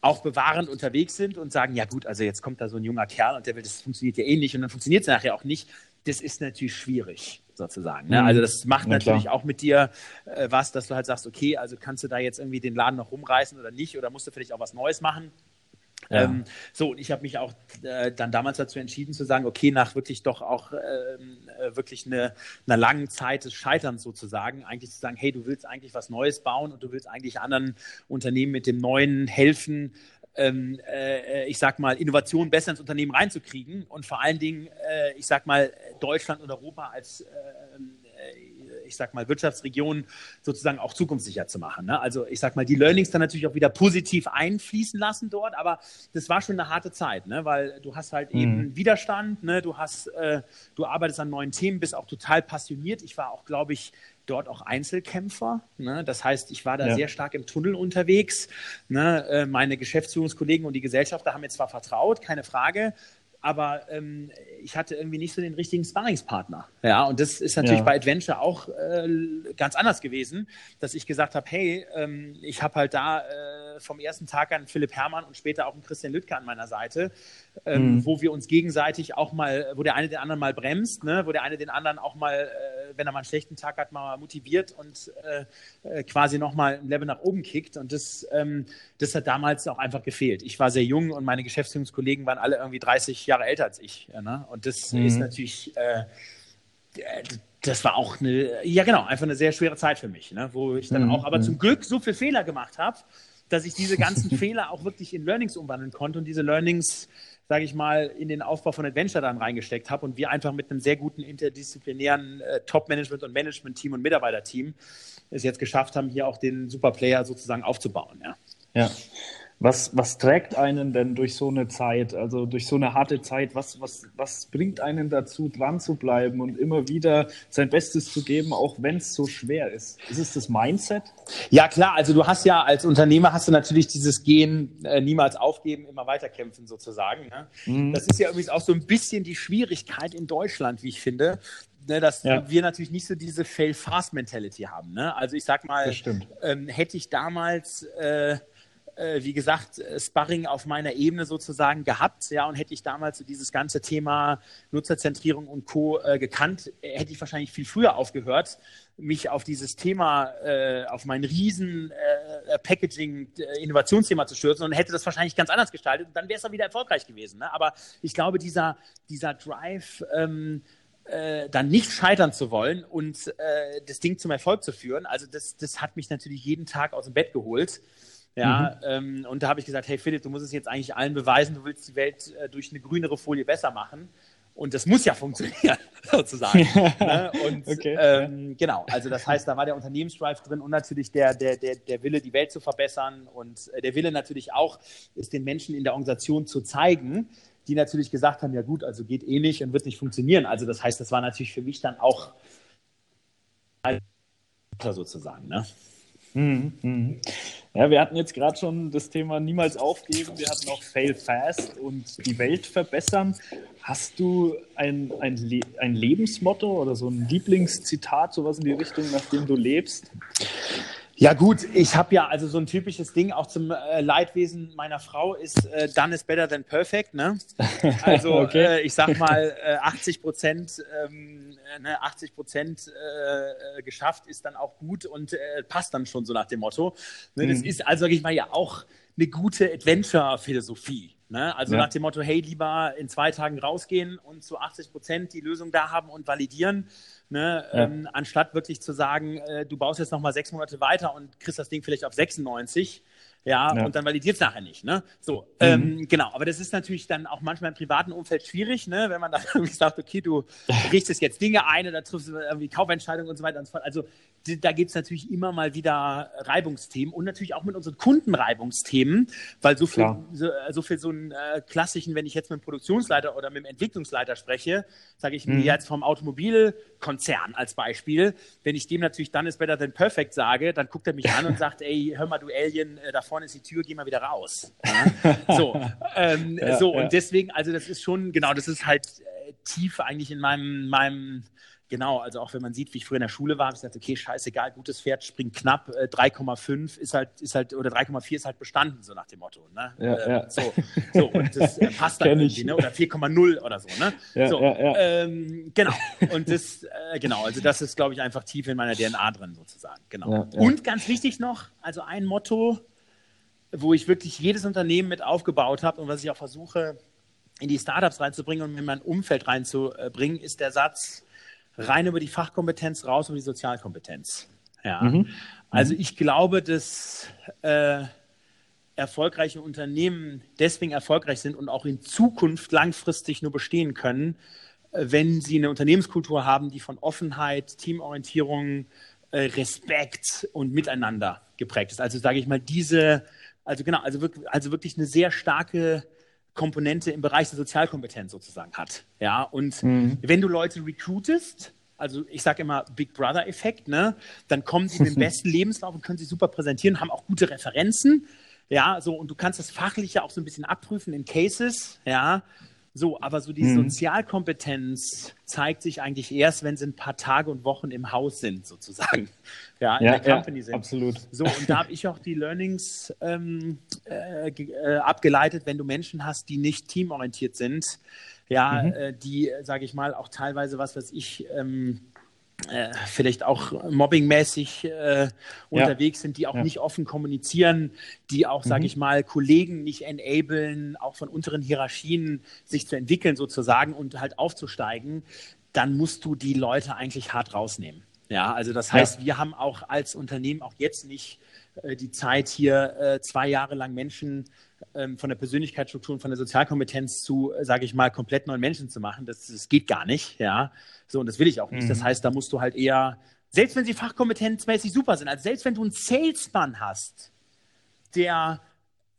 auch bewahrend unterwegs sind und sagen, ja gut, also jetzt kommt da so ein junger Kerl und der will, das funktioniert ja eh nicht und dann funktioniert es nachher auch nicht das ist natürlich schwierig sozusagen. Ne? Mhm. Also das macht ja, natürlich klar. auch mit dir äh, was, dass du halt sagst, okay, also kannst du da jetzt irgendwie den Laden noch rumreißen oder nicht oder musst du vielleicht auch was Neues machen. Ja. Ähm, so, und ich habe mich auch äh, dann damals dazu entschieden zu sagen, okay, nach wirklich doch auch ähm, äh, wirklich eine, einer langen Zeit des Scheiterns sozusagen, eigentlich zu sagen, hey, du willst eigentlich was Neues bauen und du willst eigentlich anderen Unternehmen mit dem Neuen helfen, ähm, äh, ich sag mal, Innovationen besser ins Unternehmen reinzukriegen und vor allen Dingen, äh, ich sag mal, Deutschland und Europa als, äh, ich sag mal, Wirtschaftsregion sozusagen auch zukunftssicher zu machen. Ne? Also ich sag mal, die Learnings dann natürlich auch wieder positiv einfließen lassen dort, aber das war schon eine harte Zeit, ne? weil du hast halt mhm. eben Widerstand, ne? du hast, äh, du arbeitest an neuen Themen, bist auch total passioniert. Ich war auch, glaube ich, dort auch Einzelkämpfer. Ne? Das heißt, ich war da ja. sehr stark im Tunnel unterwegs. Ne? Äh, meine Geschäftsführungskollegen und die Gesellschafter haben mir zwar vertraut, keine Frage, aber ähm, ich hatte irgendwie nicht so den richtigen Sparringspartner. Ja, und das ist natürlich ja. bei Adventure auch äh, ganz anders gewesen, dass ich gesagt habe, hey, ähm, ich habe halt da äh, vom ersten Tag an Philipp Herrmann und später auch einen Christian Lüttke an meiner Seite, ähm, mhm. wo wir uns gegenseitig auch mal, wo der eine den anderen mal bremst, ne, wo der eine den anderen auch mal, äh, wenn er mal einen schlechten Tag hat, mal motiviert und äh, äh, quasi nochmal ein Level nach oben kickt. Und das, ähm, das hat damals auch einfach gefehlt. Ich war sehr jung und meine Geschäftsführungskollegen waren alle irgendwie 30 Jahre älter als ich. Ja, ne? Und das mhm. ist natürlich, äh, das war auch eine, ja genau, einfach eine sehr schwere Zeit für mich, ne? wo ich dann mhm. auch, aber zum Glück so viele Fehler gemacht habe, dass ich diese ganzen Fehler auch wirklich in Learnings umwandeln konnte und diese Learnings, sage ich mal, in den Aufbau von Adventure dann reingesteckt habe und wir einfach mit einem sehr guten interdisziplinären äh, Top-Management- und Management-Team und Mitarbeiterteam es jetzt geschafft haben, hier auch den Superplayer sozusagen aufzubauen. Ja. ja. Was, was trägt einen denn durch so eine Zeit, also durch so eine harte Zeit? Was, was, was bringt einen dazu, dran zu bleiben und immer wieder sein Bestes zu geben, auch wenn es so schwer ist? Ist es das Mindset? Ja, klar. Also du hast ja als Unternehmer hast du natürlich dieses Gehen, äh, niemals aufgeben, immer weiterkämpfen sozusagen. Ne? Mhm. Das ist ja übrigens auch so ein bisschen die Schwierigkeit in Deutschland, wie ich finde, ne, dass ja. wir natürlich nicht so diese Fail-Fast-Mentality haben. Ne? Also ich sag mal, ähm, hätte ich damals äh, äh, wie gesagt, äh, Sparring auf meiner Ebene sozusagen gehabt, ja, und hätte ich damals so dieses ganze Thema Nutzerzentrierung und Co. Äh, gekannt, hätte ich wahrscheinlich viel früher aufgehört, mich auf dieses Thema, äh, auf mein riesen äh, Packaging-Innovationsthema zu stürzen und hätte das wahrscheinlich ganz anders gestaltet, dann wäre es dann wieder erfolgreich gewesen. Ne? Aber ich glaube, dieser, dieser Drive, ähm, äh, dann nicht scheitern zu wollen und äh, das Ding zum Erfolg zu führen. Also das, das hat mich natürlich jeden Tag aus dem Bett geholt. Ja, mhm. ähm, und da habe ich gesagt, hey Philipp, du musst es jetzt eigentlich allen beweisen, du willst die Welt äh, durch eine grünere Folie besser machen. Und das muss ja funktionieren, sozusagen. ne? Und okay. ähm, genau, also das heißt, da war der Unternehmensdrive drin und natürlich der, der, der, der Wille, die Welt zu verbessern und äh, der Wille natürlich auch, es den Menschen in der Organisation zu zeigen, die natürlich gesagt haben, ja gut, also geht eh nicht und wird nicht funktionieren. Also das heißt, das war natürlich für mich dann auch sozusagen. Ne? Mhm, mhm. Ja, wir hatten jetzt gerade schon das Thema niemals aufgeben. Wir hatten auch Fail Fast und die Welt verbessern. Hast du ein, ein, Le ein Lebensmotto oder so ein Lieblingszitat, sowas in die Richtung, nach dem du lebst? Ja gut, ich habe ja also so ein typisches Ding auch zum äh, Leidwesen meiner Frau ist äh, done is better than perfect, ne? Also okay. äh, ich sag mal äh, 80 Prozent, ähm, ne, 80 Prozent äh, geschafft ist dann auch gut und äh, passt dann schon so nach dem Motto. Ne? Mhm. Das ist also sag ich mal ja auch eine gute Adventure-Philosophie. Ne? Also ja. nach dem Motto, hey, lieber in zwei Tagen rausgehen und zu 80 Prozent die Lösung da haben und validieren, ne? Ja. Ähm, anstatt wirklich zu sagen, äh, du baust jetzt nochmal sechs Monate weiter und kriegst das Ding vielleicht auf 96 ja, ja. und dann validiert es nachher nicht, ne? So, mhm. ähm, genau, aber das ist natürlich dann auch manchmal im privaten Umfeld schwierig, ne? Wenn man dann irgendwie sagt, okay, du richtest jetzt Dinge ein oder triffst irgendwie Kaufentscheidungen und so weiter und so fort. Also da gibt es natürlich immer mal wieder Reibungsthemen und natürlich auch mit unseren Kunden Reibungsthemen, weil so viel, so, so, viel so einen äh, klassischen, wenn ich jetzt mit dem Produktionsleiter oder mit dem Entwicklungsleiter spreche, sage ich mhm. mir jetzt vom Automobilkonzern als Beispiel, wenn ich dem natürlich dann ist better than perfect sage, dann guckt er mich an und sagt, ey, hör mal, du Alien, äh, da vorne ist die Tür, geh mal wieder raus. Ja? So, ähm, ja, so ja. und deswegen, also das ist schon, genau, das ist halt äh, tief eigentlich in meinem, meinem Genau, also auch wenn man sieht, wie ich früher in der Schule war, habe ich gesagt, okay, scheißegal, gutes Pferd springt knapp, äh, 3,5 ist halt, ist halt, oder 3,4 ist halt bestanden, so nach dem Motto. Ne? Ja, äh, ja. So, so, und das äh, passt dann irgendwie, ne? oder 4,0 oder so. Ne? Ja, so ähm, genau, und das, äh, genau, also das ist, glaube ich, einfach tief in meiner DNA drin sozusagen. Genau. Und ganz wichtig noch, also ein Motto, wo ich wirklich jedes Unternehmen mit aufgebaut habe und was ich auch versuche, in die Startups reinzubringen und in mein Umfeld reinzubringen, ist der Satz, rein über die Fachkompetenz, raus über die Sozialkompetenz. Ja. Mhm. Also ich glaube, dass äh, erfolgreiche Unternehmen deswegen erfolgreich sind und auch in Zukunft langfristig nur bestehen können, äh, wenn sie eine Unternehmenskultur haben, die von Offenheit, Teamorientierung, äh, Respekt und Miteinander geprägt ist. Also sage ich mal, diese, also genau, also wirklich, also wirklich eine sehr starke Komponente im Bereich der Sozialkompetenz sozusagen hat. Ja, und mhm. wenn du Leute recruitest, also ich sage immer Big Brother-Effekt, ne, dann kommen sie mit dem besten Lebenslauf und können sie super präsentieren, haben auch gute Referenzen. Ja, so, und du kannst das Fachliche auch so ein bisschen abprüfen in Cases, ja. So, aber so die mhm. Sozialkompetenz zeigt sich eigentlich erst, wenn sie ein paar Tage und Wochen im Haus sind, sozusagen. Ja, in ja, der Company ja, sind. Absolut. So, und da habe ich auch die Learnings ähm, äh, äh, abgeleitet, wenn du Menschen hast, die nicht teamorientiert sind, ja, mhm. äh, die, sage ich mal, auch teilweise was, was ich ähm, äh, vielleicht auch mobbingmäßig äh, unterwegs ja. sind, die auch ja. nicht offen kommunizieren, die auch, mhm. sage ich mal, Kollegen nicht enablen, auch von unteren Hierarchien sich zu entwickeln sozusagen und halt aufzusteigen, dann musst du die Leute eigentlich hart rausnehmen. Ja, also das heißt, ja. wir haben auch als Unternehmen auch jetzt nicht die Zeit, hier äh, zwei Jahre lang Menschen ähm, von der Persönlichkeitsstruktur und von der Sozialkompetenz zu, äh, sage ich mal, komplett neuen Menschen zu machen. Das, das geht gar nicht, ja. So, und das will ich auch nicht. Mhm. Das heißt, da musst du halt eher, selbst wenn sie fachkompetenzmäßig super sind, also selbst wenn du einen Salesman hast, der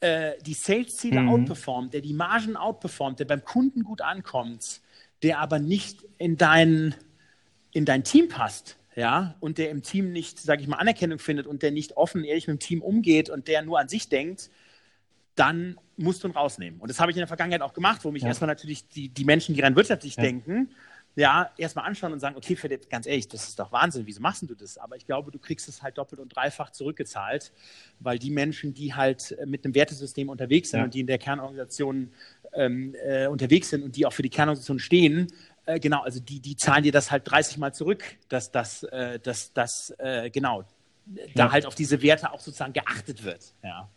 äh, die Sales-Ziele mhm. outperformt, der die Margen outperformt, der beim Kunden gut ankommt, der aber nicht in dein, in dein Team passt, ja, und der im Team nicht, sage ich mal, Anerkennung findet und der nicht offen, ehrlich mit dem Team umgeht und der nur an sich denkt, dann musst du ihn rausnehmen. Und das habe ich in der Vergangenheit auch gemacht, wo mich ja. erstmal natürlich die, die Menschen, die rein wirtschaftlich ja. denken, ja, erstmal anschauen und sagen, okay, Philipp, ganz ehrlich, das ist doch Wahnsinn, wieso machst du das? Aber ich glaube, du kriegst es halt doppelt und dreifach zurückgezahlt, weil die Menschen, die halt äh, mit einem Wertesystem unterwegs sind ja. und die in der Kernorganisation ähm, äh, unterwegs sind und die auch für die Kernorganisation stehen, äh, genau, also die, die zahlen dir das halt 30 Mal zurück, dass das, äh, dass, dass äh, genau, da halt auf diese Werte auch sozusagen geachtet wird. Ja.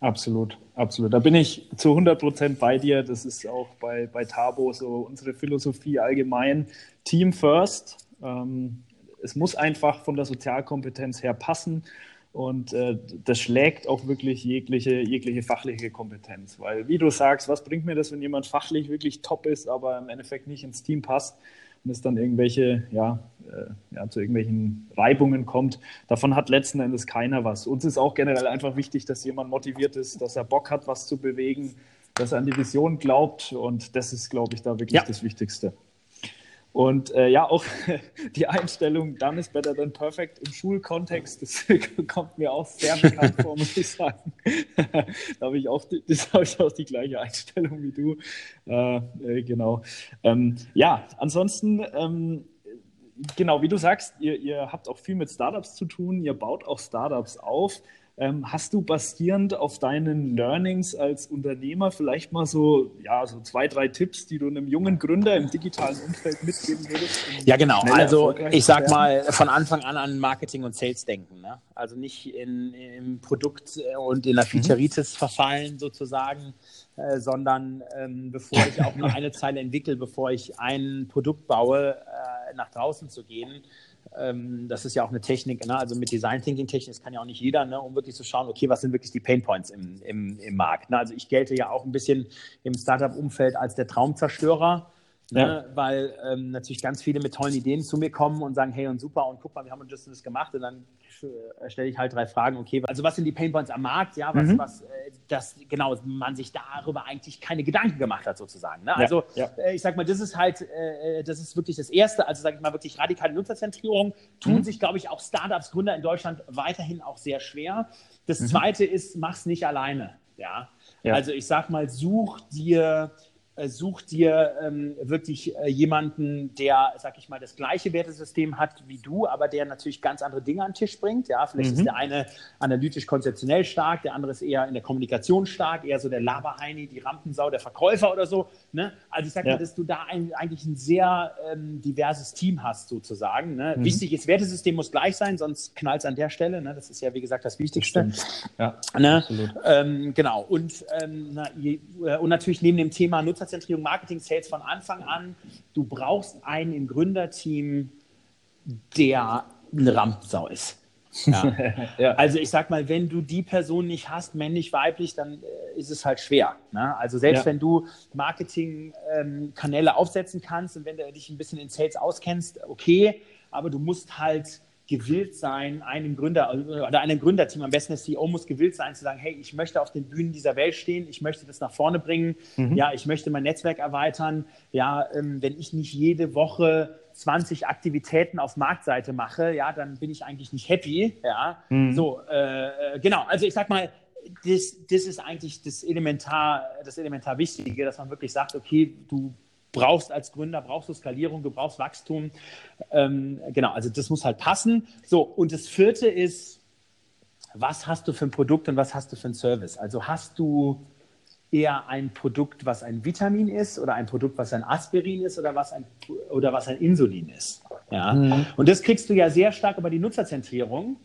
Absolut, absolut. Da bin ich zu 100 Prozent bei dir. Das ist auch bei, bei Tabo so unsere Philosophie allgemein. Team first. Ähm, es muss einfach von der Sozialkompetenz her passen. Und äh, das schlägt auch wirklich jegliche, jegliche fachliche Kompetenz. Weil, wie du sagst, was bringt mir das, wenn jemand fachlich wirklich top ist, aber im Endeffekt nicht ins Team passt und es dann irgendwelche, ja, äh, ja, zu irgendwelchen Reibungen kommt. Davon hat letzten Endes keiner was. Uns ist auch generell einfach wichtig, dass jemand motiviert ist, dass er Bock hat, was zu bewegen, dass er an die Vision glaubt. Und das ist, glaube ich, da wirklich ja. das Wichtigste. Und äh, ja, auch die Einstellung Done is better than perfect im Schulkontext, das kommt mir auch sehr bekannt vor, muss ich sagen. da habe ich, auch das habe ich auch die gleiche Einstellung wie du. Äh, äh, genau. Ähm, ja, ansonsten, ähm, genau, wie du sagst, ihr, ihr habt auch viel mit Startups zu tun, ihr baut auch Startups auf. Ähm, hast du basierend auf deinen Learnings als Unternehmer vielleicht mal so, ja, so zwei, drei Tipps, die du einem jungen Gründer im digitalen Umfeld mitgeben würdest? Ja, genau. Also ich sag mal von Anfang an an Marketing und Sales denken. Ne? Also nicht in, im Produkt und in der mhm. Featureitis mhm. verfallen sozusagen, äh, sondern ähm, bevor ich auch nur eine Zeile entwickle, bevor ich ein Produkt baue, äh, nach draußen zu gehen ähm, das ist ja auch eine Technik, ne? also mit Design Thinking Technik, das kann ja auch nicht jeder, ne? um wirklich zu schauen, okay, was sind wirklich die Pain Points im, im, im Markt. Ne? Also ich gelte ja auch ein bisschen im Startup-Umfeld als der Traumzerstörer. Ne? Ja. weil ähm, natürlich ganz viele mit tollen Ideen zu mir kommen und sagen, hey und super und guck mal, wir haben das, das gemacht und dann äh, stelle ich halt drei Fragen, okay, also was sind die Painpoints am Markt, ja, was, mhm. was äh, das, genau, man sich darüber eigentlich keine Gedanken gemacht hat sozusagen. Ne? Also ja, ja. Äh, ich sag mal, das ist halt, äh, das ist wirklich das Erste, also sage ich mal wirklich radikale Nutzerzentrierung, tun mhm. sich, glaube ich, auch Startups, Gründer in Deutschland weiterhin auch sehr schwer. Das mhm. Zweite ist, mach's nicht alleine, ja. ja. Also ich sag mal, such dir äh, such dir ähm, wirklich äh, jemanden, der, sag ich mal, das gleiche Wertesystem hat wie du, aber der natürlich ganz andere Dinge an den Tisch bringt. Ja, vielleicht mhm. ist der eine analytisch-konzeptionell stark, der andere ist eher in der Kommunikation stark, eher so der Laberheini, die Rampensau, der Verkäufer oder so. Ne? Also ich sag ja. mal, dass du da ein, eigentlich ein sehr ähm, diverses Team hast sozusagen. Ne? Mhm. Wichtig ist, Wertesystem muss gleich sein, sonst knallt es an der Stelle. Ne? Das ist ja, wie gesagt, das Wichtigste. Ja, ne? ähm, genau. Und, ähm, na, je, äh, und natürlich neben dem Thema Nutzer Nutzerzentrierung, Marketing, Sales von Anfang an. Du brauchst einen im Gründerteam, der eine Rampensau ist. Ja. ja. Also ich sag mal, wenn du die Person nicht hast, männlich, weiblich, dann äh, ist es halt schwer. Ne? Also selbst ja. wenn du Marketingkanäle ähm, aufsetzen kannst und wenn du dich ein bisschen in Sales auskennst, okay, aber du musst halt gewillt sein, einem Gründer oder einem Gründerteam, am besten der CEO muss gewillt sein, zu sagen, hey, ich möchte auf den Bühnen dieser Welt stehen, ich möchte das nach vorne bringen, mhm. ja, ich möchte mein Netzwerk erweitern, ja, ähm, wenn ich nicht jede Woche 20 Aktivitäten auf Marktseite mache, ja, dann bin ich eigentlich nicht happy, ja, mhm. so, äh, äh genau, also ich sag mal, das, das ist eigentlich das elementar, das elementar Wichtige, dass man wirklich sagt, okay, du brauchst als Gründer, brauchst du Skalierung, du brauchst Wachstum. Ähm, genau, also das muss halt passen. So, und das vierte ist, was hast du für ein Produkt und was hast du für ein Service? Also hast du eher ein Produkt, was ein Vitamin ist oder ein Produkt, was ein Aspirin ist oder was ein, oder was ein Insulin ist. Ja? Mhm. Und das kriegst du ja sehr stark über die Nutzerzentrierung,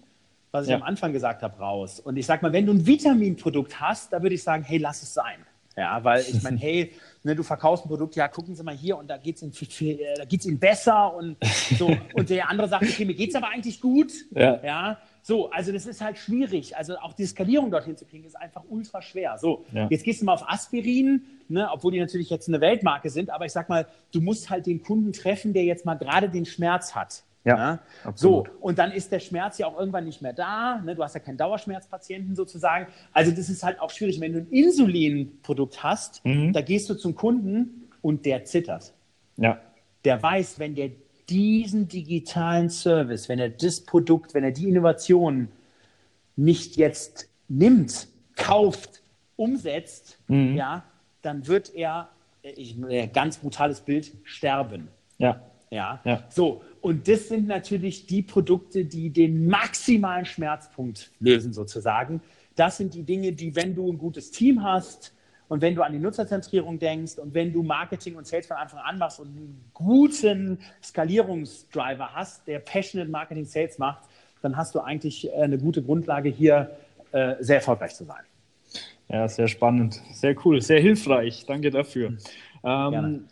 was ich ja. am Anfang gesagt habe, raus. Und ich sage mal, wenn du ein Vitaminprodukt hast, da würde ich sagen, hey, lass es sein. Ja, weil ich meine, hey, ne, du verkaufst ein Produkt, ja, gucken Sie mal hier und da geht es Ihnen, Ihnen besser und so. Und der andere sagt, okay, mir geht es aber eigentlich gut. Ja. ja. So, also das ist halt schwierig. Also auch die Skalierung dorthin zu kriegen, ist einfach ultra schwer. So, ja. jetzt gehst du mal auf Aspirin, ne, obwohl die natürlich jetzt eine Weltmarke sind, aber ich sag mal, du musst halt den Kunden treffen, der jetzt mal gerade den Schmerz hat. Ja, ja. So, und dann ist der Schmerz ja auch irgendwann nicht mehr da. Ne? Du hast ja keinen Dauerschmerzpatienten sozusagen. Also das ist halt auch schwierig. Wenn du ein Insulinprodukt hast, mhm. da gehst du zum Kunden und der zittert. Ja. Der weiß, wenn der diesen digitalen Service, wenn er das Produkt, wenn er die Innovation nicht jetzt nimmt, kauft, umsetzt, mhm. ja, dann wird er, ich, ganz brutales Bild, sterben. Ja. Ja. ja. So, und das sind natürlich die Produkte, die den maximalen Schmerzpunkt lösen, sozusagen. Das sind die Dinge, die, wenn du ein gutes Team hast und wenn du an die Nutzerzentrierung denkst und wenn du Marketing und Sales von Anfang an machst und einen guten Skalierungsdriver hast, der Passionate Marketing Sales macht, dann hast du eigentlich äh, eine gute Grundlage, hier äh, sehr erfolgreich zu sein. Ja, sehr spannend, sehr cool, sehr hilfreich. Danke dafür. Ähm,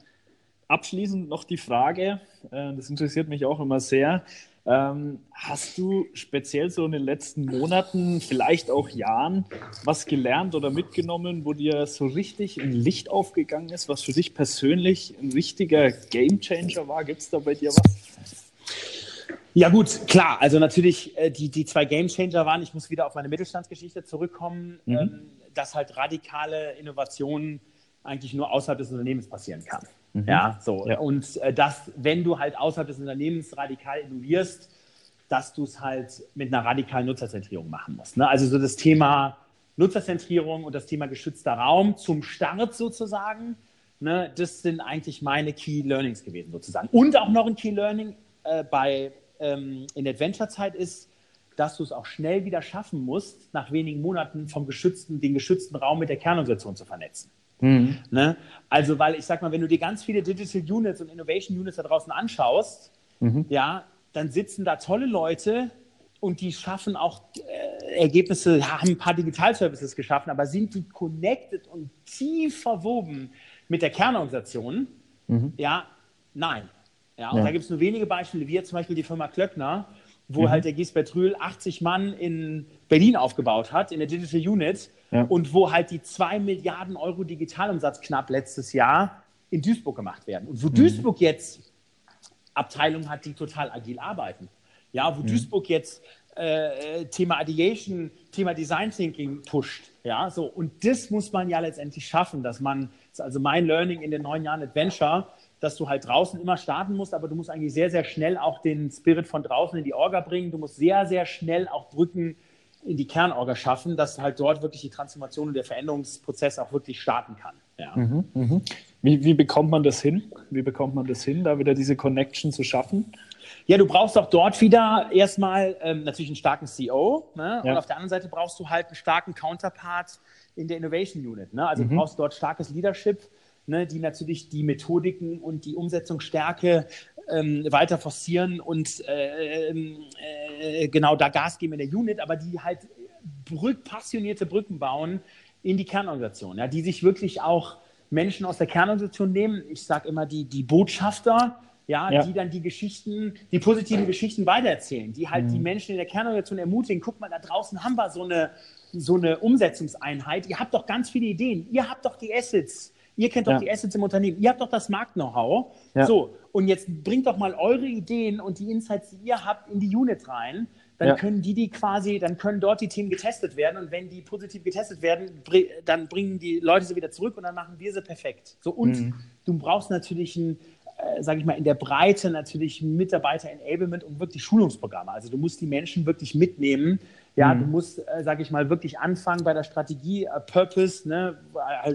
Abschließend noch die Frage, äh, das interessiert mich auch immer sehr. Ähm, hast du speziell so in den letzten Monaten, vielleicht auch Jahren, was gelernt oder mitgenommen, wo dir so richtig ein Licht aufgegangen ist, was für dich persönlich ein richtiger Gamechanger war? Gibt es da bei dir was? Ja gut, klar. Also natürlich äh, die, die zwei Gamechanger waren, ich muss wieder auf meine Mittelstandsgeschichte zurückkommen, mhm. ähm, dass halt radikale Innovationen eigentlich nur außerhalb des Unternehmens passieren kann. Mhm. Ja, so. Ja. Und äh, dass, wenn du halt außerhalb des Unternehmens radikal innovierst, dass du es halt mit einer radikalen Nutzerzentrierung machen musst. Ne? Also so das Thema Nutzerzentrierung und das Thema geschützter Raum zum Start sozusagen, ne? das sind eigentlich meine Key Learnings gewesen sozusagen. Und auch noch ein Key Learning äh, bei, ähm, in Adventure-Zeit ist, dass du es auch schnell wieder schaffen musst, nach wenigen Monaten vom geschützten, den geschützten Raum mit der Kernorganisation zu vernetzen. Mhm. Ne? Also, weil ich sag mal, wenn du dir ganz viele Digital Units und Innovation Units da draußen anschaust, mhm. ja, dann sitzen da tolle Leute und die schaffen auch äh, Ergebnisse, haben ein paar Digital-Services geschaffen, aber sind die connected und tief verwoben mit der Kernorganisation? Mhm. Ja, nein. Ja, und ja. da gibt es nur wenige Beispiele, wie jetzt zum Beispiel die Firma Klöckner, wo mhm. halt der Gisbert Rühl 80 Mann in Berlin aufgebaut hat, in der Digital Unit ja. und wo halt die 2 Milliarden Euro Digitalumsatz knapp letztes Jahr in Duisburg gemacht werden. Und wo mhm. Duisburg jetzt Abteilungen hat, die total agil arbeiten. Ja, wo mhm. Duisburg jetzt äh, Thema Ideation, Thema Design Thinking pusht. Ja, so. Und das muss man ja letztendlich schaffen, dass man, das ist also mein Learning in den neun Jahren Adventure, dass du halt draußen immer starten musst, aber du musst eigentlich sehr, sehr schnell auch den Spirit von draußen in die Orga bringen. Du musst sehr, sehr schnell auch Brücken in die Kernorga schaffen, dass halt dort wirklich die Transformation und der Veränderungsprozess auch wirklich starten kann. Ja. Mhm, mh. wie, wie bekommt man das hin? Wie bekommt man das hin, da wieder diese Connection zu schaffen? Ja, du brauchst auch dort wieder erstmal ähm, natürlich einen starken CEO. Ne? Ja. Und auf der anderen Seite brauchst du halt einen starken Counterpart in der Innovation Unit. Ne? Also mhm. du brauchst dort starkes Leadership, ne? die natürlich die Methodiken und die Umsetzungsstärke ähm, weiter forcieren und äh, ähm, äh, genau da Gas geben in der Unit, aber die halt brück, passionierte Brücken bauen in die Kernorganisation, ja, die sich wirklich auch Menschen aus der Kernorganisation nehmen. Ich sage immer die, die Botschafter, ja, ja, die dann die Geschichten, die positiven Geschichten weitererzählen, die halt mhm. die Menschen in der Kernorganisation ermutigen, guck mal, da draußen haben wir so eine, so eine Umsetzungseinheit, ihr habt doch ganz viele Ideen, ihr habt doch die Assets, Ihr kennt doch ja. die Assets im Unternehmen. Ihr habt doch das Markt-Know-how. Ja. So, und jetzt bringt doch mal eure Ideen und die Insights, die ihr habt, in die Unit rein. Dann ja. können die die quasi, dann können dort die Themen getestet werden. Und wenn die positiv getestet werden, dann bringen die Leute sie wieder zurück und dann machen wir sie perfekt. So, und mhm. du brauchst natürlich ein, äh, sage ich mal, in der Breite natürlich Mitarbeiter-Enablement und wirklich Schulungsprogramme. Also du musst die Menschen wirklich mitnehmen, ja, mhm. du musst, äh, sage ich mal, wirklich anfangen bei der Strategie, äh, Purpose, ne?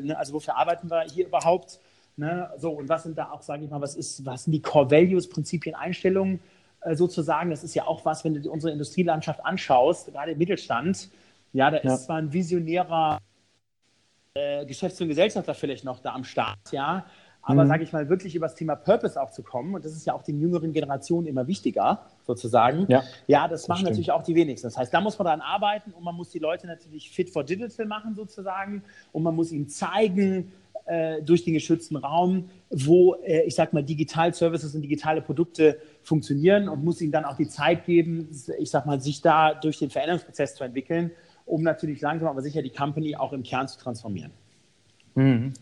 ne? also wofür arbeiten wir hier überhaupt? Ne? So, und was sind da auch, sage ich mal, was, ist, was sind die Core Values, Prinzipien, Einstellungen äh, sozusagen? Das ist ja auch was, wenn du unsere Industrielandschaft anschaust, gerade im Mittelstand, ja, da ja. ist zwar ein visionärer äh, Geschäfts- und Gesellschafter vielleicht noch da am Start, ja, aber mhm. sage ich mal, wirklich über das Thema Purpose auch zu kommen, und das ist ja auch den jüngeren Generationen immer wichtiger, sozusagen. Ja, ja das, das machen stimmt. natürlich auch die wenigsten. Das heißt, da muss man dran arbeiten und man muss die Leute natürlich fit for digital machen, sozusagen. Und man muss ihnen zeigen, äh, durch den geschützten Raum, wo, äh, ich sag mal, Digital-Services und digitale Produkte funktionieren und muss ihnen dann auch die Zeit geben, ich sag mal, sich da durch den Veränderungsprozess zu entwickeln, um natürlich langsam aber sicher die Company auch im Kern zu transformieren. Mhm.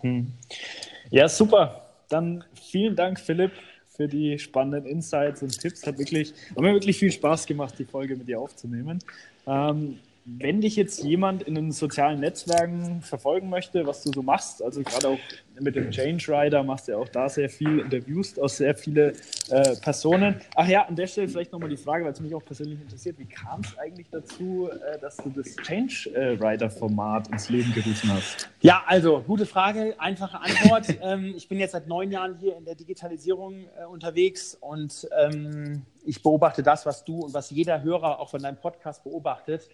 Ja, super. Dann vielen Dank, Philipp, für die spannenden Insights und Tipps. Hat, wirklich, hat mir wirklich viel Spaß gemacht, die Folge mit dir aufzunehmen. Ähm, wenn dich jetzt jemand in den sozialen Netzwerken verfolgen möchte, was du so machst, also gerade auch mit dem Change Rider machst du ja auch da sehr viel, interviewst auch sehr viele äh, Personen. Ach ja, an der Stelle vielleicht nochmal die Frage, weil es mich auch persönlich interessiert, wie kam es eigentlich dazu, äh, dass du das Change äh, Rider Format ins Leben gerufen hast? Ja, also gute Frage, einfache Antwort. ähm, ich bin jetzt seit neun Jahren hier in der Digitalisierung äh, unterwegs und ähm, ich beobachte das, was du und was jeder Hörer auch von deinem Podcast beobachtet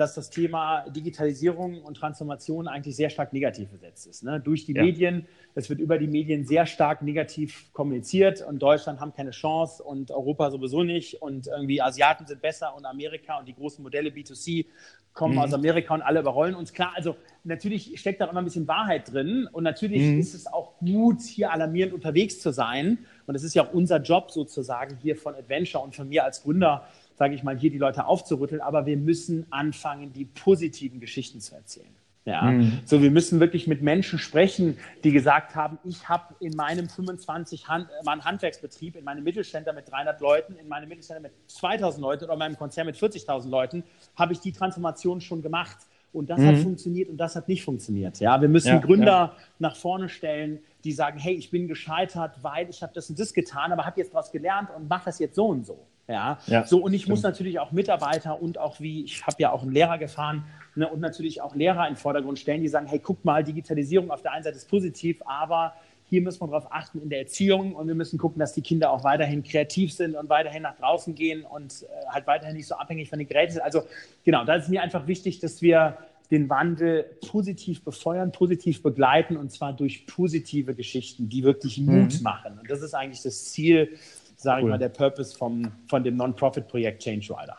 dass das Thema Digitalisierung und Transformation eigentlich sehr stark negativ besetzt ist. Ne? Durch die ja. Medien, es wird über die Medien sehr stark negativ kommuniziert und Deutschland haben keine Chance und Europa sowieso nicht und irgendwie Asiaten sind besser und Amerika und die großen Modelle B2C kommen mhm. aus Amerika und alle überrollen uns. Klar, also natürlich steckt da immer ein bisschen Wahrheit drin und natürlich mhm. ist es auch gut, hier alarmierend unterwegs zu sein. Und es ist ja auch unser Job sozusagen hier von Adventure und von mir als Gründer, sage ich mal, hier die Leute aufzurütteln, aber wir müssen anfangen, die positiven Geschichten zu erzählen. Ja, mhm. so wir müssen wirklich mit Menschen sprechen, die gesagt haben, ich habe in meinem 25 Hand, Mann Handwerksbetrieb, in meinem Mittelständler mit 300 Leuten, in meinem Mittelständler mit 2000 Leuten oder in meinem Konzern mit 40.000 Leuten, habe ich die Transformation schon gemacht. Und das mhm. hat funktioniert und das hat nicht funktioniert. Ja, wir müssen ja, Gründer ja. nach vorne stellen, die sagen, hey, ich bin gescheitert, weil ich habe das und das getan, aber habe jetzt daraus gelernt und mache das jetzt so und so. Ja, ja so und ich stimmt. muss natürlich auch Mitarbeiter und auch wie, ich habe ja auch einen Lehrer gefahren ne, und natürlich auch Lehrer in den Vordergrund stellen, die sagen, hey, guck mal, Digitalisierung auf der einen Seite ist positiv, aber hier müssen wir darauf achten in der Erziehung und wir müssen gucken, dass die Kinder auch weiterhin kreativ sind und weiterhin nach draußen gehen und äh, halt weiterhin nicht so abhängig von den Geräten sind. Also genau, da ist mir einfach wichtig, dass wir den Wandel positiv befeuern, positiv begleiten und zwar durch positive Geschichten, die wirklich Mut mhm. machen. Und das ist eigentlich das Ziel sage cool. ich mal, der Purpose vom, von dem Non-Profit-Projekt Change Rider.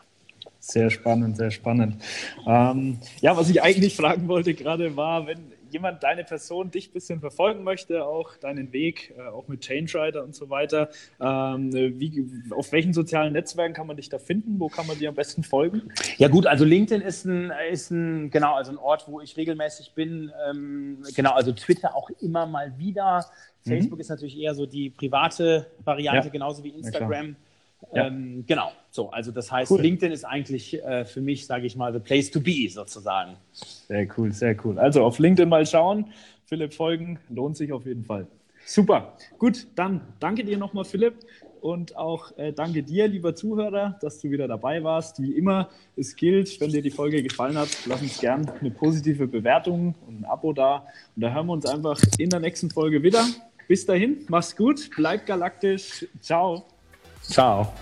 Sehr spannend, sehr spannend. Ähm, ja, was ich eigentlich fragen wollte gerade war, wenn jemand deine Person dich ein bisschen verfolgen möchte, auch deinen Weg, äh, auch mit Change Rider und so weiter, ähm, wie, auf welchen sozialen Netzwerken kann man dich da finden? Wo kann man dir am besten folgen? Ja gut, also LinkedIn ist ein, ist ein genau, also ein Ort, wo ich regelmäßig bin. Ähm, genau, also Twitter auch immer mal wieder. Mhm. Facebook mhm. ist natürlich eher so die private Variante, ja. genauso wie Instagram. Ja. Ähm, genau, so, also das heißt, cool. LinkedIn ist eigentlich äh, für mich, sage ich mal, the place to be sozusagen. Sehr cool, sehr cool. Also auf LinkedIn mal schauen, Philipp folgen, lohnt sich auf jeden Fall. Super, gut, dann danke dir nochmal, Philipp. Und auch äh, danke dir, lieber Zuhörer, dass du wieder dabei warst. Wie immer, es gilt, wenn dir die Folge gefallen hat, lass uns gern eine positive Bewertung und ein Abo da. Und da hören wir uns einfach in der nächsten Folge wieder. Bis dahin, mach's gut, bleib galaktisch. Ciao. Ciao.